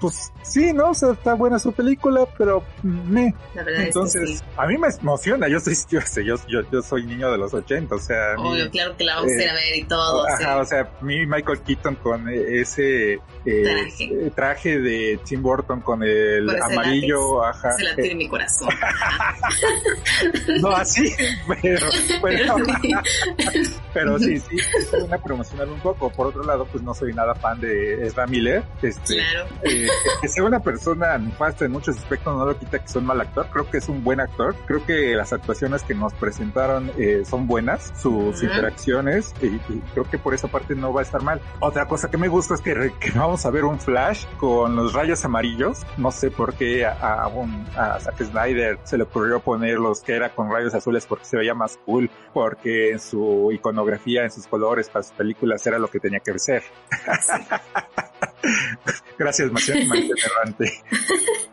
pues sí, ¿no? O sea, está buena su película, pero me.
la verdad
Entonces,
es que sí.
a mí me emociona, yo soy, yo, sé, yo, yo, yo soy niño de los 80, o sea, mí-
Obvio, claro que la vamos a
eh,
ir a ver y todo, sí.
Ajá, o sea, mi Michael Keaton con eh, ese eh,
Traje.
eh, traje de Tim Burton con el amarillo,
látex.
ajá.
Se la
eh,
tiene en mi corazón.
no así, pero, pero,
Sí.
pero sí, sí, es una promocionar un poco. Por otro lado, pues no soy nada fan de Ezra Miller. Este,
Claro.
eh, que sea una persona nefasta en muchos aspectos no lo quita que sea un mal actor. Creo que es un buen actor. Creo que las actuaciones que nos presentaron eh, son buenas, sus interacciones, y, y creo que por esa parte no va a estar mal. Otra cosa que me gusta es que, re- que vamos a ver un Flash con los rayos amarillos. No sé por qué a, a, un, a Zack Snyder se le ocurrió ponerlos que era con rayos azules porque se veía más cool, porque en su iconografía, en sus colores para sus películas era lo que tenía que ser. Gracias, Errante.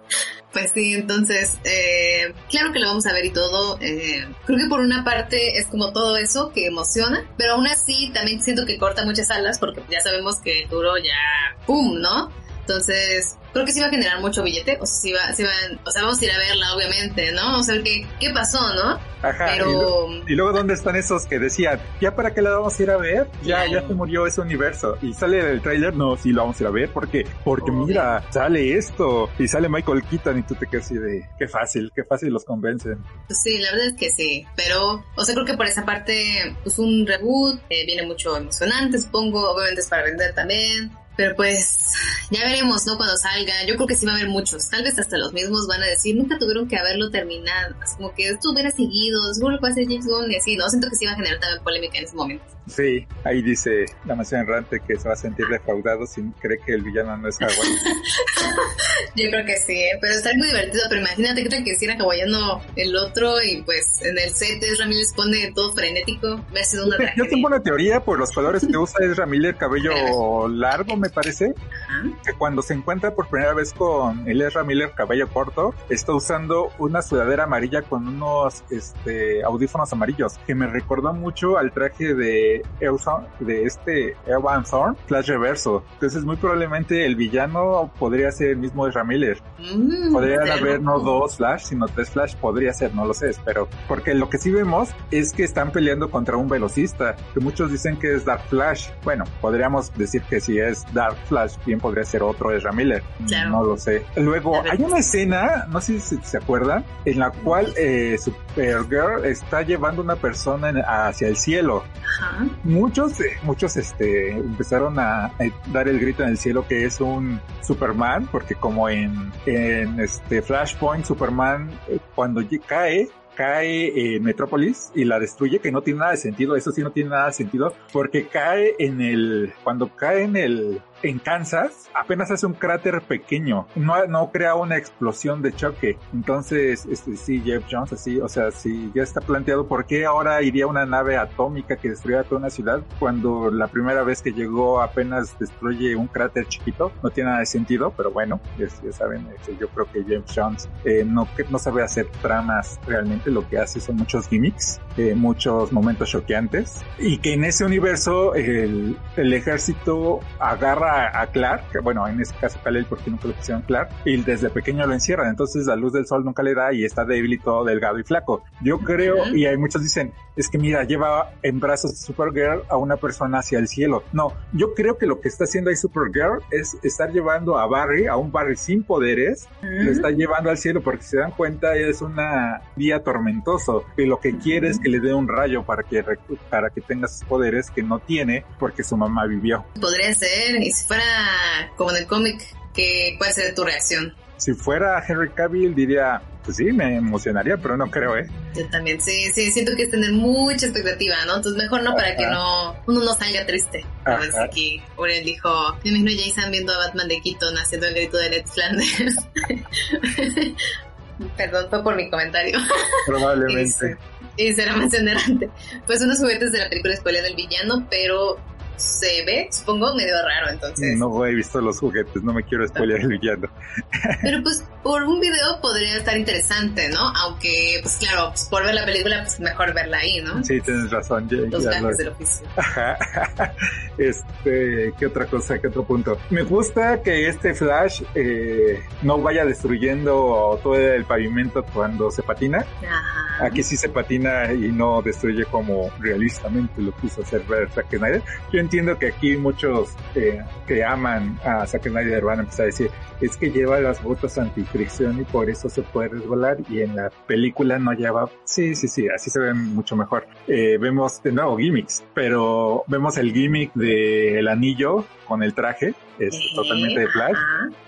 Pues sí, entonces, eh, claro que lo vamos a ver y todo. Eh, creo que por una parte es como todo eso que emociona, pero aún así también siento que corta muchas alas porque ya sabemos que duro ya, ¡pum!, ¿no? Entonces, creo que sí va a generar mucho billete, o sea, sí va, sí van, o sea, vamos a ir a verla, obviamente, ¿no? Vamos a ver qué, qué pasó, ¿no?
Ajá, Pero... y, luego, ¿dónde están esos que decían, ya para qué la vamos a ir a ver? Ya, ya se murió ese universo. Y sale el tráiler, no, sí lo vamos a ir a ver, porque, porque mira, sale esto, y sale Michael Keaton, y tú te quedas así de, qué fácil, qué fácil los convencen.
Pues sí, la verdad es que sí, pero, o sea, creo que por esa parte, pues un reboot, eh, viene mucho emocionante, supongo, obviamente es para vender también, pero pues ya veremos, ¿no? Cuando salga. Yo creo que sí va a haber muchos. Tal vez hasta los mismos van a decir, nunca tuvieron que haberlo terminado. Es como que esto hubiera seguido, seguro lo puede hacer James y así, ¿no? Siento que sí va a generar también polémica en ese momento.
Sí, ahí dice la mansión errante que se va a sentir defraudado si cree que el villano no es hawaiano.
Yo creo que sí, ¿eh? pero está muy divertido. Pero imagínate que que hiciera hawaiano el otro y pues en el set es Ramírez pone todo frenético. Me ha sido una
Yo tengo una teoría por los colores que usa es Ramírez cabello largo, me parece. Que cuando se encuentra por primera vez con el Ezra Miller cabello corto, está usando una sudadera amarilla con unos este, audífonos amarillos, que me recordó mucho al traje de de este Evan Thorn, Flash Reverso. Entonces muy probablemente el villano podría ser el mismo de Miller. Mm, Podrían haber no dos Flash, sino tres Flash, podría ser, no lo sé, pero porque lo que sí vemos es que están peleando contra un velocista, que muchos dicen que es Dark Flash. Bueno, podríamos decir que si es Dark Flash, bien podría ser otro de Miller. No lo sé. Luego, hay una escena, no sé si se acuerdan, en la cual eh, Supergirl está llevando una persona hacia el cielo. Ajá muchos, eh, muchos este, empezaron a, dar el grito en el cielo que es un Superman, porque como en, en este Flashpoint, Superman eh, cuando cae, cae en Metrópolis y la destruye, que no tiene nada de sentido, eso sí no tiene nada de sentido, porque cae en el, cuando cae en el, en Kansas apenas hace un cráter pequeño, no, no crea una explosión de choque. Entonces, este, sí, Jeff Jones, así, o sea, si ya está planteado por qué ahora iría una nave atómica que destruya toda una ciudad cuando la primera vez que llegó apenas destruye un cráter chiquito, no tiene nada de sentido, pero bueno, ya, saben, este, yo creo que Jeff Jones eh, no, no sabe hacer tramas realmente, lo que hace son muchos gimmicks, eh, muchos momentos choqueantes, y que en ese universo el, el ejército agarra a, Clark, bueno, en este caso Kalel porque nunca lo pusieron Clark, y desde pequeño lo encierran, entonces la luz del sol nunca le da y está débil y todo delgado y flaco. Yo creo, y hay muchos dicen, es que mira, lleva en brazos de Supergirl a una persona hacia el cielo. No, yo creo que lo que está haciendo ahí Supergirl es estar llevando a Barry, a un Barry sin poderes, lo está llevando al cielo porque si se dan cuenta es una día tormentoso y lo que quiere es que le dé un rayo para que, para que tenga sus poderes que no tiene porque su mamá vivió.
Podría ser, si fuera como en el cómic, ¿qué, ¿cuál sería tu reacción?
Si fuera Henry Cavill diría, pues sí, me emocionaría, pero no creo, ¿eh?
Yo también, sí, sí, siento que es tener mucha expectativa, ¿no? Entonces mejor no para que no, uno no salga triste. A ver si aquí Uriel dijo, me imagino Jason viendo a Batman de Keaton haciendo el grito de Ned Flanders. Perdón, fue por mi comentario.
Probablemente.
y, será emocionante. Pues unos juguetes de la película spoiler del villano, pero se ve, supongo, medio raro, entonces.
No he visto los juguetes, no me quiero spoiler el villano.
Pero pues por un video podría estar interesante, ¿no? Aunque, pues claro, pues, por ver la película, pues mejor verla ahí, ¿no?
Sí, tienes razón.
los gajes del oficio.
Este, ¿qué otra cosa? ¿Qué otro punto? Me gusta que este Flash eh, no vaya destruyendo todo el pavimento cuando se patina. Ajá. Aquí sí se patina y no destruye como realistamente lo quiso hacer Zack Snyder. Yo entiendo que aquí muchos eh, que aman a Zack Snyder van a empezar a decir, es que lleva las botas antifricción y por eso se puede resbalar y en la película no lleva, sí, sí, sí, así se ve mucho mejor. Eh, vemos de nuevo gimmicks, pero vemos el gimmick del anillo con el traje, es totalmente de Flash.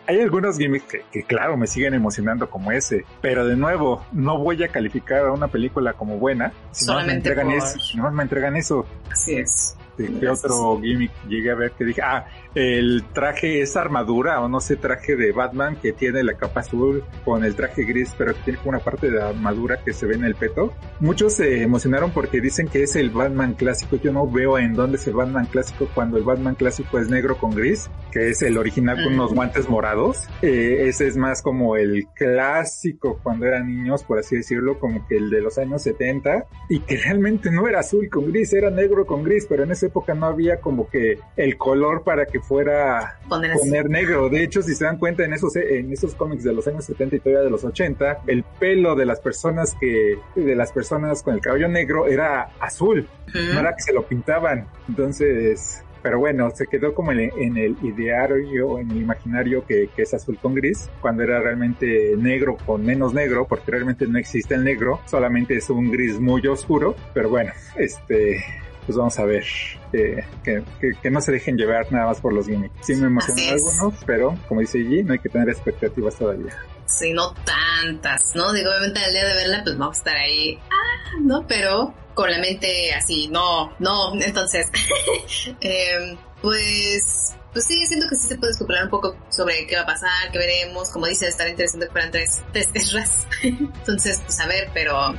Hay algunos gimmicks que, claro, me siguen emocionando como ese, pero de nuevo, no voy a calificar a una película como buena si no me entregan eso. Si no me entregan eso.
Así es.
Este, ¿qué otro gimmick llegué a ver que dije? Ah, el traje, esa armadura, o no sé, traje de Batman que tiene la capa azul con el traje gris, pero que tiene una parte de armadura que se ve en el peto. Muchos se emocionaron porque dicen que es el Batman clásico. Yo no veo en dónde es el Batman clásico cuando el Batman clásico es negro con gris, que es el original con unos guantes morados. Eh, ese es más como el clásico cuando eran niños, por así decirlo, como que el de los años 70, y que realmente no era azul con gris, era negro con gris, pero en esa época no había como que el color para que fuera poner, negro. De hecho, si se dan cuenta en esos, en esos cómics de los años 70 y todavía de los 80, el pelo de las personas que, de las personas con el cabello negro era azul, no era que se lo pintaban. Entonces, pero bueno, se quedó como en, en el ideario, en el imaginario que, que, es azul con gris, cuando era realmente negro con menos negro, porque realmente no existe el negro, solamente es un gris muy oscuro, pero bueno, este, pues vamos a ver eh, que, que, no se dejen llevar nada más por los gimmicks. Sí me emocionan algunos, pero como dice G, no hay que tener expectativas todavía.
Sí, no tantas, ¿no? Digo, obviamente al día de verla, pues vamos a estar ahí, ah, ¿no? Pero con la mente así, no, no, entonces, eh, pues pues sí, siento que sí se puede especular un poco sobre qué va a pasar, qué veremos. Como dice, estar interesante que fueran tres, tres Entonces, pues a ver, pero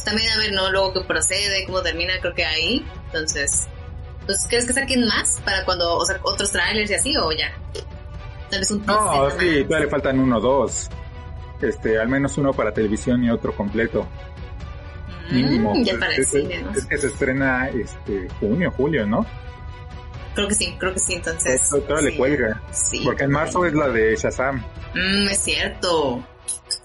pues también a ver, ¿no? Luego qué procede, cómo termina, creo que ahí. Entonces, pues, ¿crees que saquen más para cuando, o sea, otros trailers y así o ya?
Tal vez un No, sí, todavía le faltan uno o dos. Este, al menos uno para televisión y otro completo.
Mm, Mínimo. Ya para el cine, ¿no?
Es que se estrena este junio, julio, ¿no?
Creo que sí, creo que sí, entonces.
Todo, le cuelga. Sí. Porque en marzo es la de Shazam.
Mm, es cierto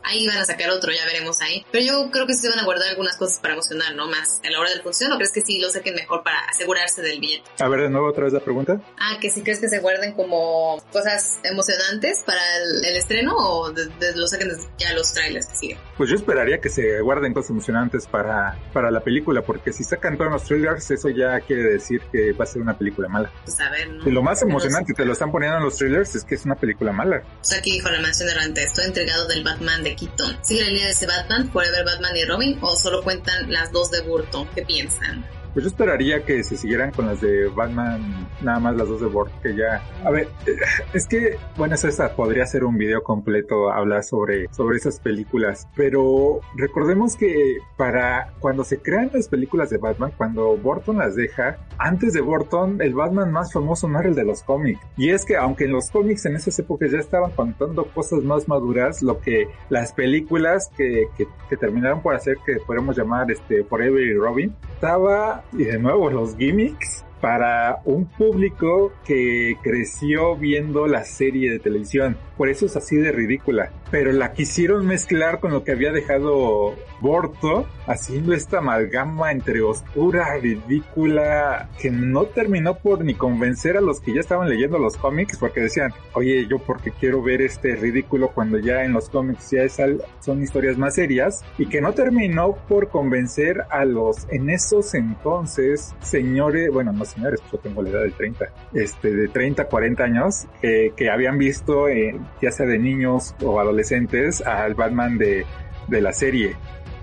ahí van a sacar otro, ya veremos ahí. Pero yo creo que sí se van a guardar algunas cosas para emocionar, ¿no? Más a la hora del función, ¿o crees que sí lo saquen mejor para asegurarse del billete?
A ver, de nuevo otra vez la pregunta.
Ah, que sí crees que se guarden como cosas emocionantes para el, estreno o de, lo saquen ya los trailers que siguen.
Pues yo esperaría que se guarden cosas emocionantes para, para la película, porque si sacan todos los trailers, eso ya quiere decir que va a ser una película mala.
Pues a ver, ¿no?
Lo más emocionante, te lo están poniendo en los trailers, es que es una película mala.
Aquí dijo la mención de estoy entregado del Batman de ¿Sigue la línea de ese Batman, Forever Batman y Robin, o solo cuentan las dos de Burton? ¿Qué piensan?
Pues yo esperaría que se siguieran con las de Batman, nada más las dos de Bort, que ya... A ver, es que, bueno, esa podría ser un video completo, hablar sobre, sobre esas películas, pero recordemos que para cuando se crean las películas de Batman, cuando Burton las deja, antes de Burton, el Batman más famoso no era el de los cómics. Y es que aunque en los cómics en esas épocas ya estaban contando cosas más maduras, lo que las películas que, que, que terminaron por hacer que podemos llamar este Forever y Robin, estaba y de nuevo los gimmicks para un público que creció viendo la serie de televisión. Por eso es así de ridícula. Pero la quisieron mezclar con lo que había dejado Borto, haciendo esta amalgama entre oscura, ridícula, que no terminó por ni convencer a los que ya estaban leyendo los cómics, porque decían, oye, yo porque quiero ver este ridículo cuando ya en los cómics ya son historias más serias, y que no terminó por convencer a los en esos entonces señores, bueno, no señores, yo tengo la edad de 30, este, de 30, 40 años, que habían visto, eh, ya sea de niños o adolescentes, al Batman de, de la serie.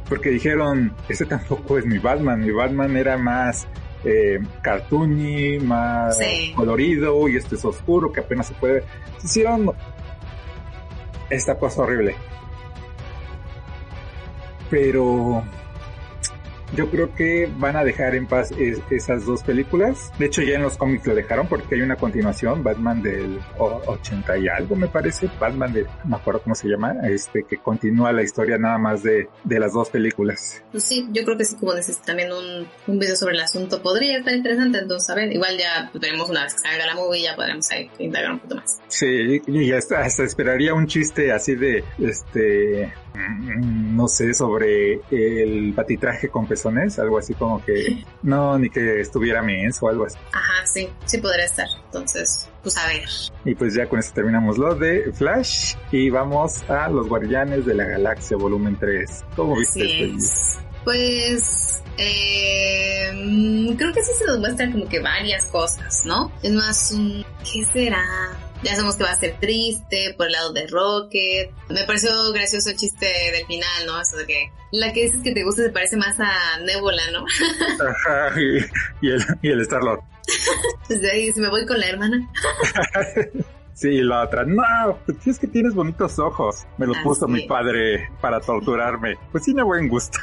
Porque dijeron, ese tampoco es mi Batman, mi Batman era más eh, cartoony, más colorido y este es oscuro que apenas se puede. Hicieron esta cosa horrible. Pero yo creo que van a dejar en paz esas dos películas. De hecho, ya en los cómics lo dejaron porque hay una continuación, Batman del 80 y algo, me parece. Batman de, no me acuerdo cómo se llama, este, que continúa la historia nada más de, de las dos películas.
Pues sí, yo creo que sí, como dices, también un, un video sobre el asunto podría estar interesante. Entonces, a ver, igual ya veremos una vez que salga la movie, ya podremos ahí indagar un poco más.
Sí, y hasta, hasta esperaría un chiste así de, este, no sé, sobre el patitraje con pezones, algo así como que no, ni que estuviera menso o algo así.
Ajá, sí, sí podría estar. Entonces, pues a ver.
Y pues ya con esto terminamos lo de Flash y vamos a Los Guardianes de la Galaxia, volumen 3. ¿Cómo viste este
Pues eh, creo que sí se nos muestran como que varias cosas, ¿no? Es más, un, ¿qué será? Ya sabemos que va a ser triste por el lado de Rocket. Me pareció gracioso el chiste del final, ¿no? Eso de que la que dices que te gusta se parece más a Nebula, ¿no?
Ajá, y, el, y el Star-Lord.
Desde ahí, si me voy con la hermana.
Sí, y la otra, no, pues es que tienes bonitos ojos. Me los
Ah,
puso
sí.
mi padre para torturarme. Pues tiene buen gusto.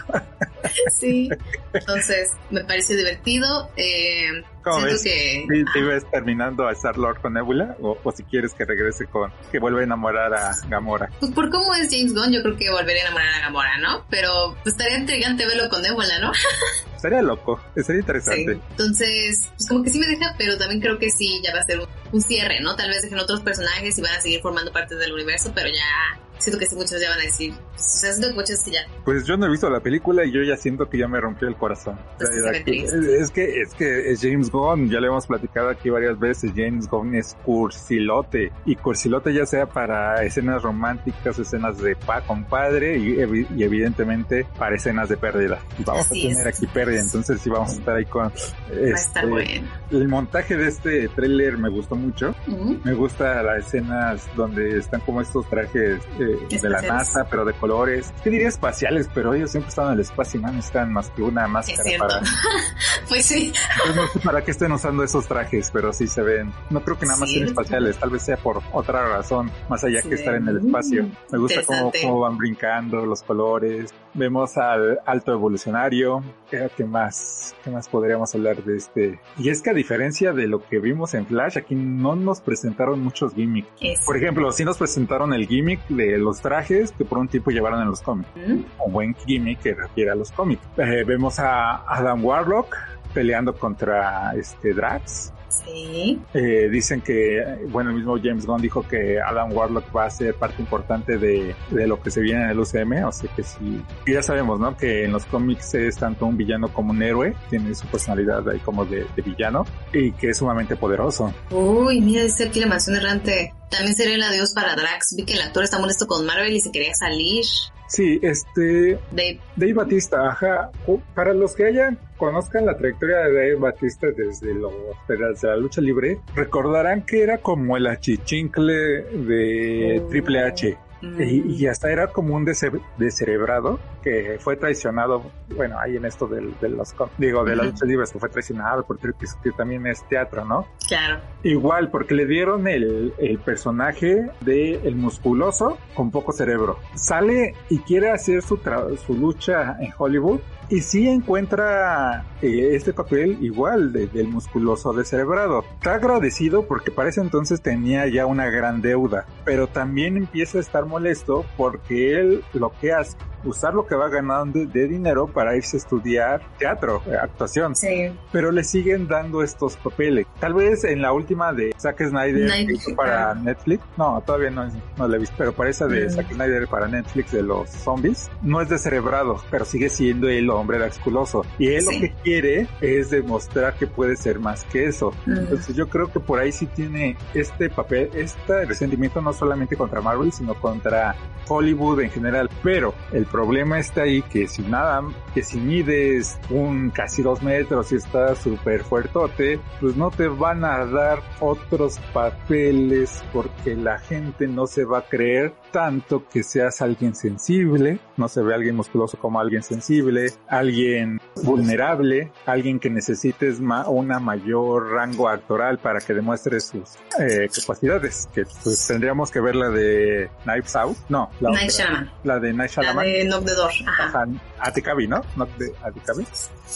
Sí. Entonces, me parece divertido. Eh,
¿Cómo ves?
que...
¿Sí, ¿Te terminando a Star-Lord con Nebula? O, o si quieres que regrese con, que vuelva a enamorar a Gamora.
Pues por cómo es James Gunn, yo creo que volvería a enamorar a Gamora, ¿no? Pero pues estaría intrigante verlo con Nebula, ¿no?
Sería loco, sería
Sí.
interesante.
Entonces, pues como que sí me deja, pero también creo que sí, ya va a ser un, un cierre, ¿no? Tal vez dejen otros personajes y van a seguir formando parte del universo, pero ya siento que sí muchos ya van a decir, pues, o sea, siento que muchos sí ya.
Pues yo no he visto la película y yo ya siento que ya me rompió el corazón.
Pues
La- la- es que es que es James Gunn, ya le hemos platicado aquí varias veces, James Gunn es cursilote y cursilote ya sea para escenas románticas, escenas de pa con padre y, evi- y evidentemente para escenas de pérdida. Y vamos
Así
a tener
es.
aquí pérdida, entonces sí vamos a estar ahí con
Va a estar
este,
bueno.
el montaje de este tráiler me gustó mucho. Me gusta las escenas donde están como estos trajes eh, de la. NASA, pero de colores. ¿Qué diría espaciales? Pero ellos siempre están en el espacio y no necesitan más que una máscara para...
Pues sí.
Pues no sé para qué estén usando esos trajes, pero sí se ven. No creo que nada más sean
Cierto.
espaciales, tal vez sea por otra razón, más allá
Sí.
que estar en el espacio. Me gusta cómo, cómo van brincando los colores. Vemos al alto evolucionario. ¿Qué más? ¿Qué más podríamos hablar de este? Y es que a diferencia de lo que vimos en Flash, aquí no nos presentaron muchos gimmicks. Por ejemplo, sí nos presentaron el gimmick de los trajes que por un tiempo llevaron en los cómics.
Ujú.
Un buen gimmick que refiere a los cómics. Eh, vemos a Adam Warlock peleando contra este Drax.
Sí.
Eh, dicen que, bueno, el mismo James Gunn dijo que Adam Warlock va a ser parte importante de, de lo que se viene en el UCM, o sea que sí, y ya sabemos, ¿no? Que en los cómics es tanto un villano como un héroe, tiene su personalidad ahí como de, de villano, y que es sumamente poderoso.
Uy, mira, dice aquí la mansión errante. También sería el adiós para Drax. Vi que el actor está molesto con Marvel y se quería salir.
Sí, este,
Dave.
Dave Batista, ajá. Para los que hayan conozcan la trayectoria de Dave Batista desde, lo, desde la lucha libre, recordarán que era como el achichincle de
Oh.
Triple H.
Mm,
Y, y hasta era como un dese- descerebrado que fue traicionado, bueno, ahí en esto del, de los, digo, de las luchas libres que fue traicionado porque que, que también es teatro, ¿no?
Claro.
Igual, porque le dieron el, el personaje de el musculoso con poco cerebro. Sale y quiere hacer su, tra- su lucha en Hollywood y sí encuentra eh, este papel igual de- del musculoso descerebrado. Está agradecido porque para ese entonces tenía ya una gran deuda, pero también empieza a estar molesto porque él lo que hace usar lo que va ganando de dinero para irse a estudiar teatro, eh, actuación
Sí.
pero le siguen dando estos papeles. Tal vez en la última de Zack Snyder
Night-
hizo para
ah.
Netflix, no, todavía no, no la he visto, pero para esa de
Mm.
Zack Snyder para Netflix de los zombies, no es descerebrado, pero sigue siendo el hombre musculoso. Y él
Sí.
lo que quiere es demostrar que puede ser más que eso.
Mm.
Entonces yo creo que por ahí sí tiene este papel, este resentimiento no solamente contra Marvel, sino contra Hollywood en general. Pero el problema está ahí que si nada, que si mides un casi dos metros y estás súper fuertote, pues no te van a dar otros papeles porque la gente no se va a creer tanto que seas alguien sensible, no se ve alguien musculoso como alguien sensible, alguien vulnerable, alguien que necesites ma una mayor rango actoral para que demuestre sus eh, capacidades, que pues tendríamos que ver la de Knives Out, no, la,
Night
otra,
Shyamalan.
la de Night
La
Shyamalan,
de Knock the Door. Ajá.
Ajá, Atikabi, ¿no? Knock de Atikabi,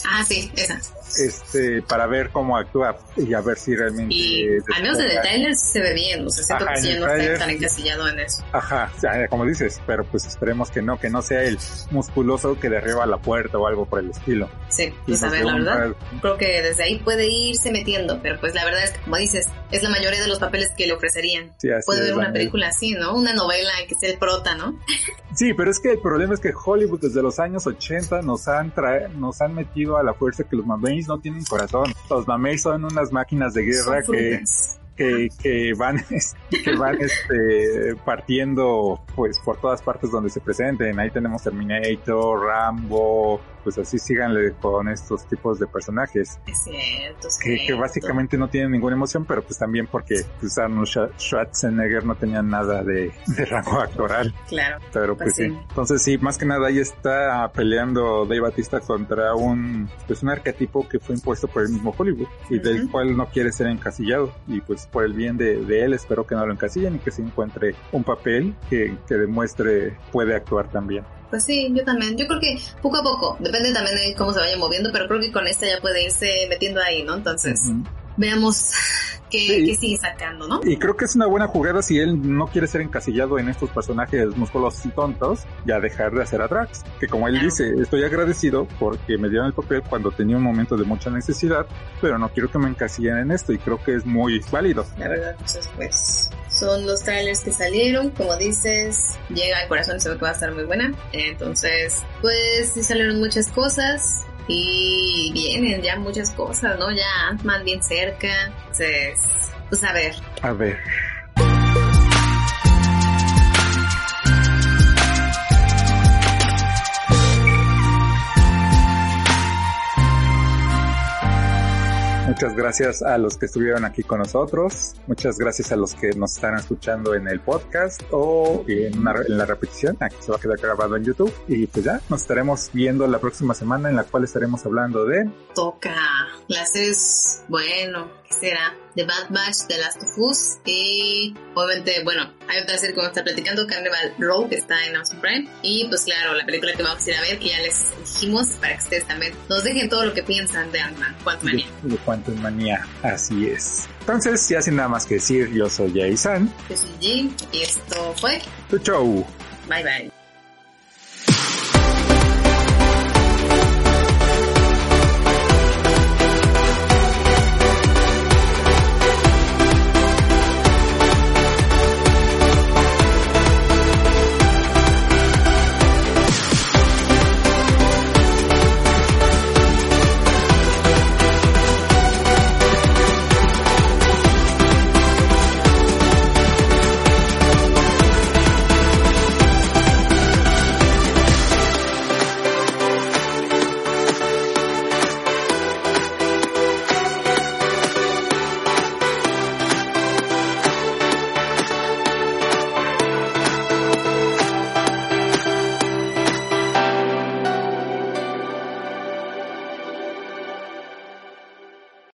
Ah, sí, esa.
este, para ver cómo actúa y a ver si realmente
Y al menos en el trailer se ve bien. O sea, siento
Ajá,
que sí no está tan encasillado en eso.
Ajá, o sea, como dices, pero pues esperemos que no, que no sea el musculoso que derriba la puerta o algo por el estilo.
Sí,
Y
pues a
nos
ver, la verdad. Creo que desde ahí puede irse metiendo, pero pues la verdad es que, como dices, es la mayoría de los papeles que le ofrecerían.
Sí, así
Puede ver una película así, ¿no? Una novela que sea el prota, ¿no?
Sí, pero es que el problema es que Hollywood desde los años 80 nos han tra- nos han metido a la fuerza que los mameis no tienen corazón. Los mameis son unas máquinas de guerra que que, que van, que van este, partiendo pues por todas partes donde se presenten. Ahí tenemos Terminator, Rambo, pues así síganle con estos tipos de personajes.
Es cierto, es
Que, básicamente no tienen ninguna emoción, pero pues también porque pues, Arnold Schwar- Schwarzenegger no tenía nada de, de rango actoral.
Claro.
Pero pues,
Pues
sí.
sí.
Entonces sí, más que nada ahí está peleando Dave Batista contra un pues un arquetipo que fue impuesto por el mismo Hollywood y del cual no quiere ser encasillado. Y pues por el bien de, de él espero que no lo encasillen y que se encuentre un papel que, que demuestre puede actuar también.
Pues sí, yo también. Yo creo que poco a poco, depende también de cómo se vaya moviendo, pero creo que con esta ya puede irse metiendo ahí, ¿no? Entonces, veamos qué,
Sí.
qué sigue sacando, ¿no?
Y creo que es una buena jugada si él no quiere ser encasillado en estos personajes musculosos y tontos, ya dejar de hacer a Drax. Que como él
Claro.
dice, estoy agradecido porque me dieron el papel cuando tenía un momento de mucha necesidad, pero no quiero que me encasillen en esto y creo que es muy válido.
La verdad, entonces, pues son los trailers que salieron, como dices, llega al corazón y se ve que va a estar muy buena. Entonces, pues sí salieron muchas cosas y vienen ya muchas cosas, ¿no? Ya Ant-Man bien cerca. Entonces, pues a ver.
A ver. Muchas gracias a los que estuvieron aquí con nosotros. Muchas gracias a los que nos están escuchando en el podcast o en, una- en la repetición. Aquí se va a quedar grabado en YouTube. Y pues ya, nos estaremos viendo la próxima semana en la cual estaremos hablando de
Toca. Las series, bueno, ¿qué será? The Bad Batch, The Last of Us y obviamente, bueno, hay otra serie que vamos a estar platicando, Carnival Row, que está en Amazon Prime. Y pues claro, la película que vamos a ir a ver, que ya les dijimos, para que ustedes también nos dejen todo lo que piensan de Ant-Man, Quantumania.
de, de Quantum Manía. Así es. Entonces, ya sin nada más que decir, yo soy Jason.
Yo soy G y esto fue.
Tu show.
Bye bye.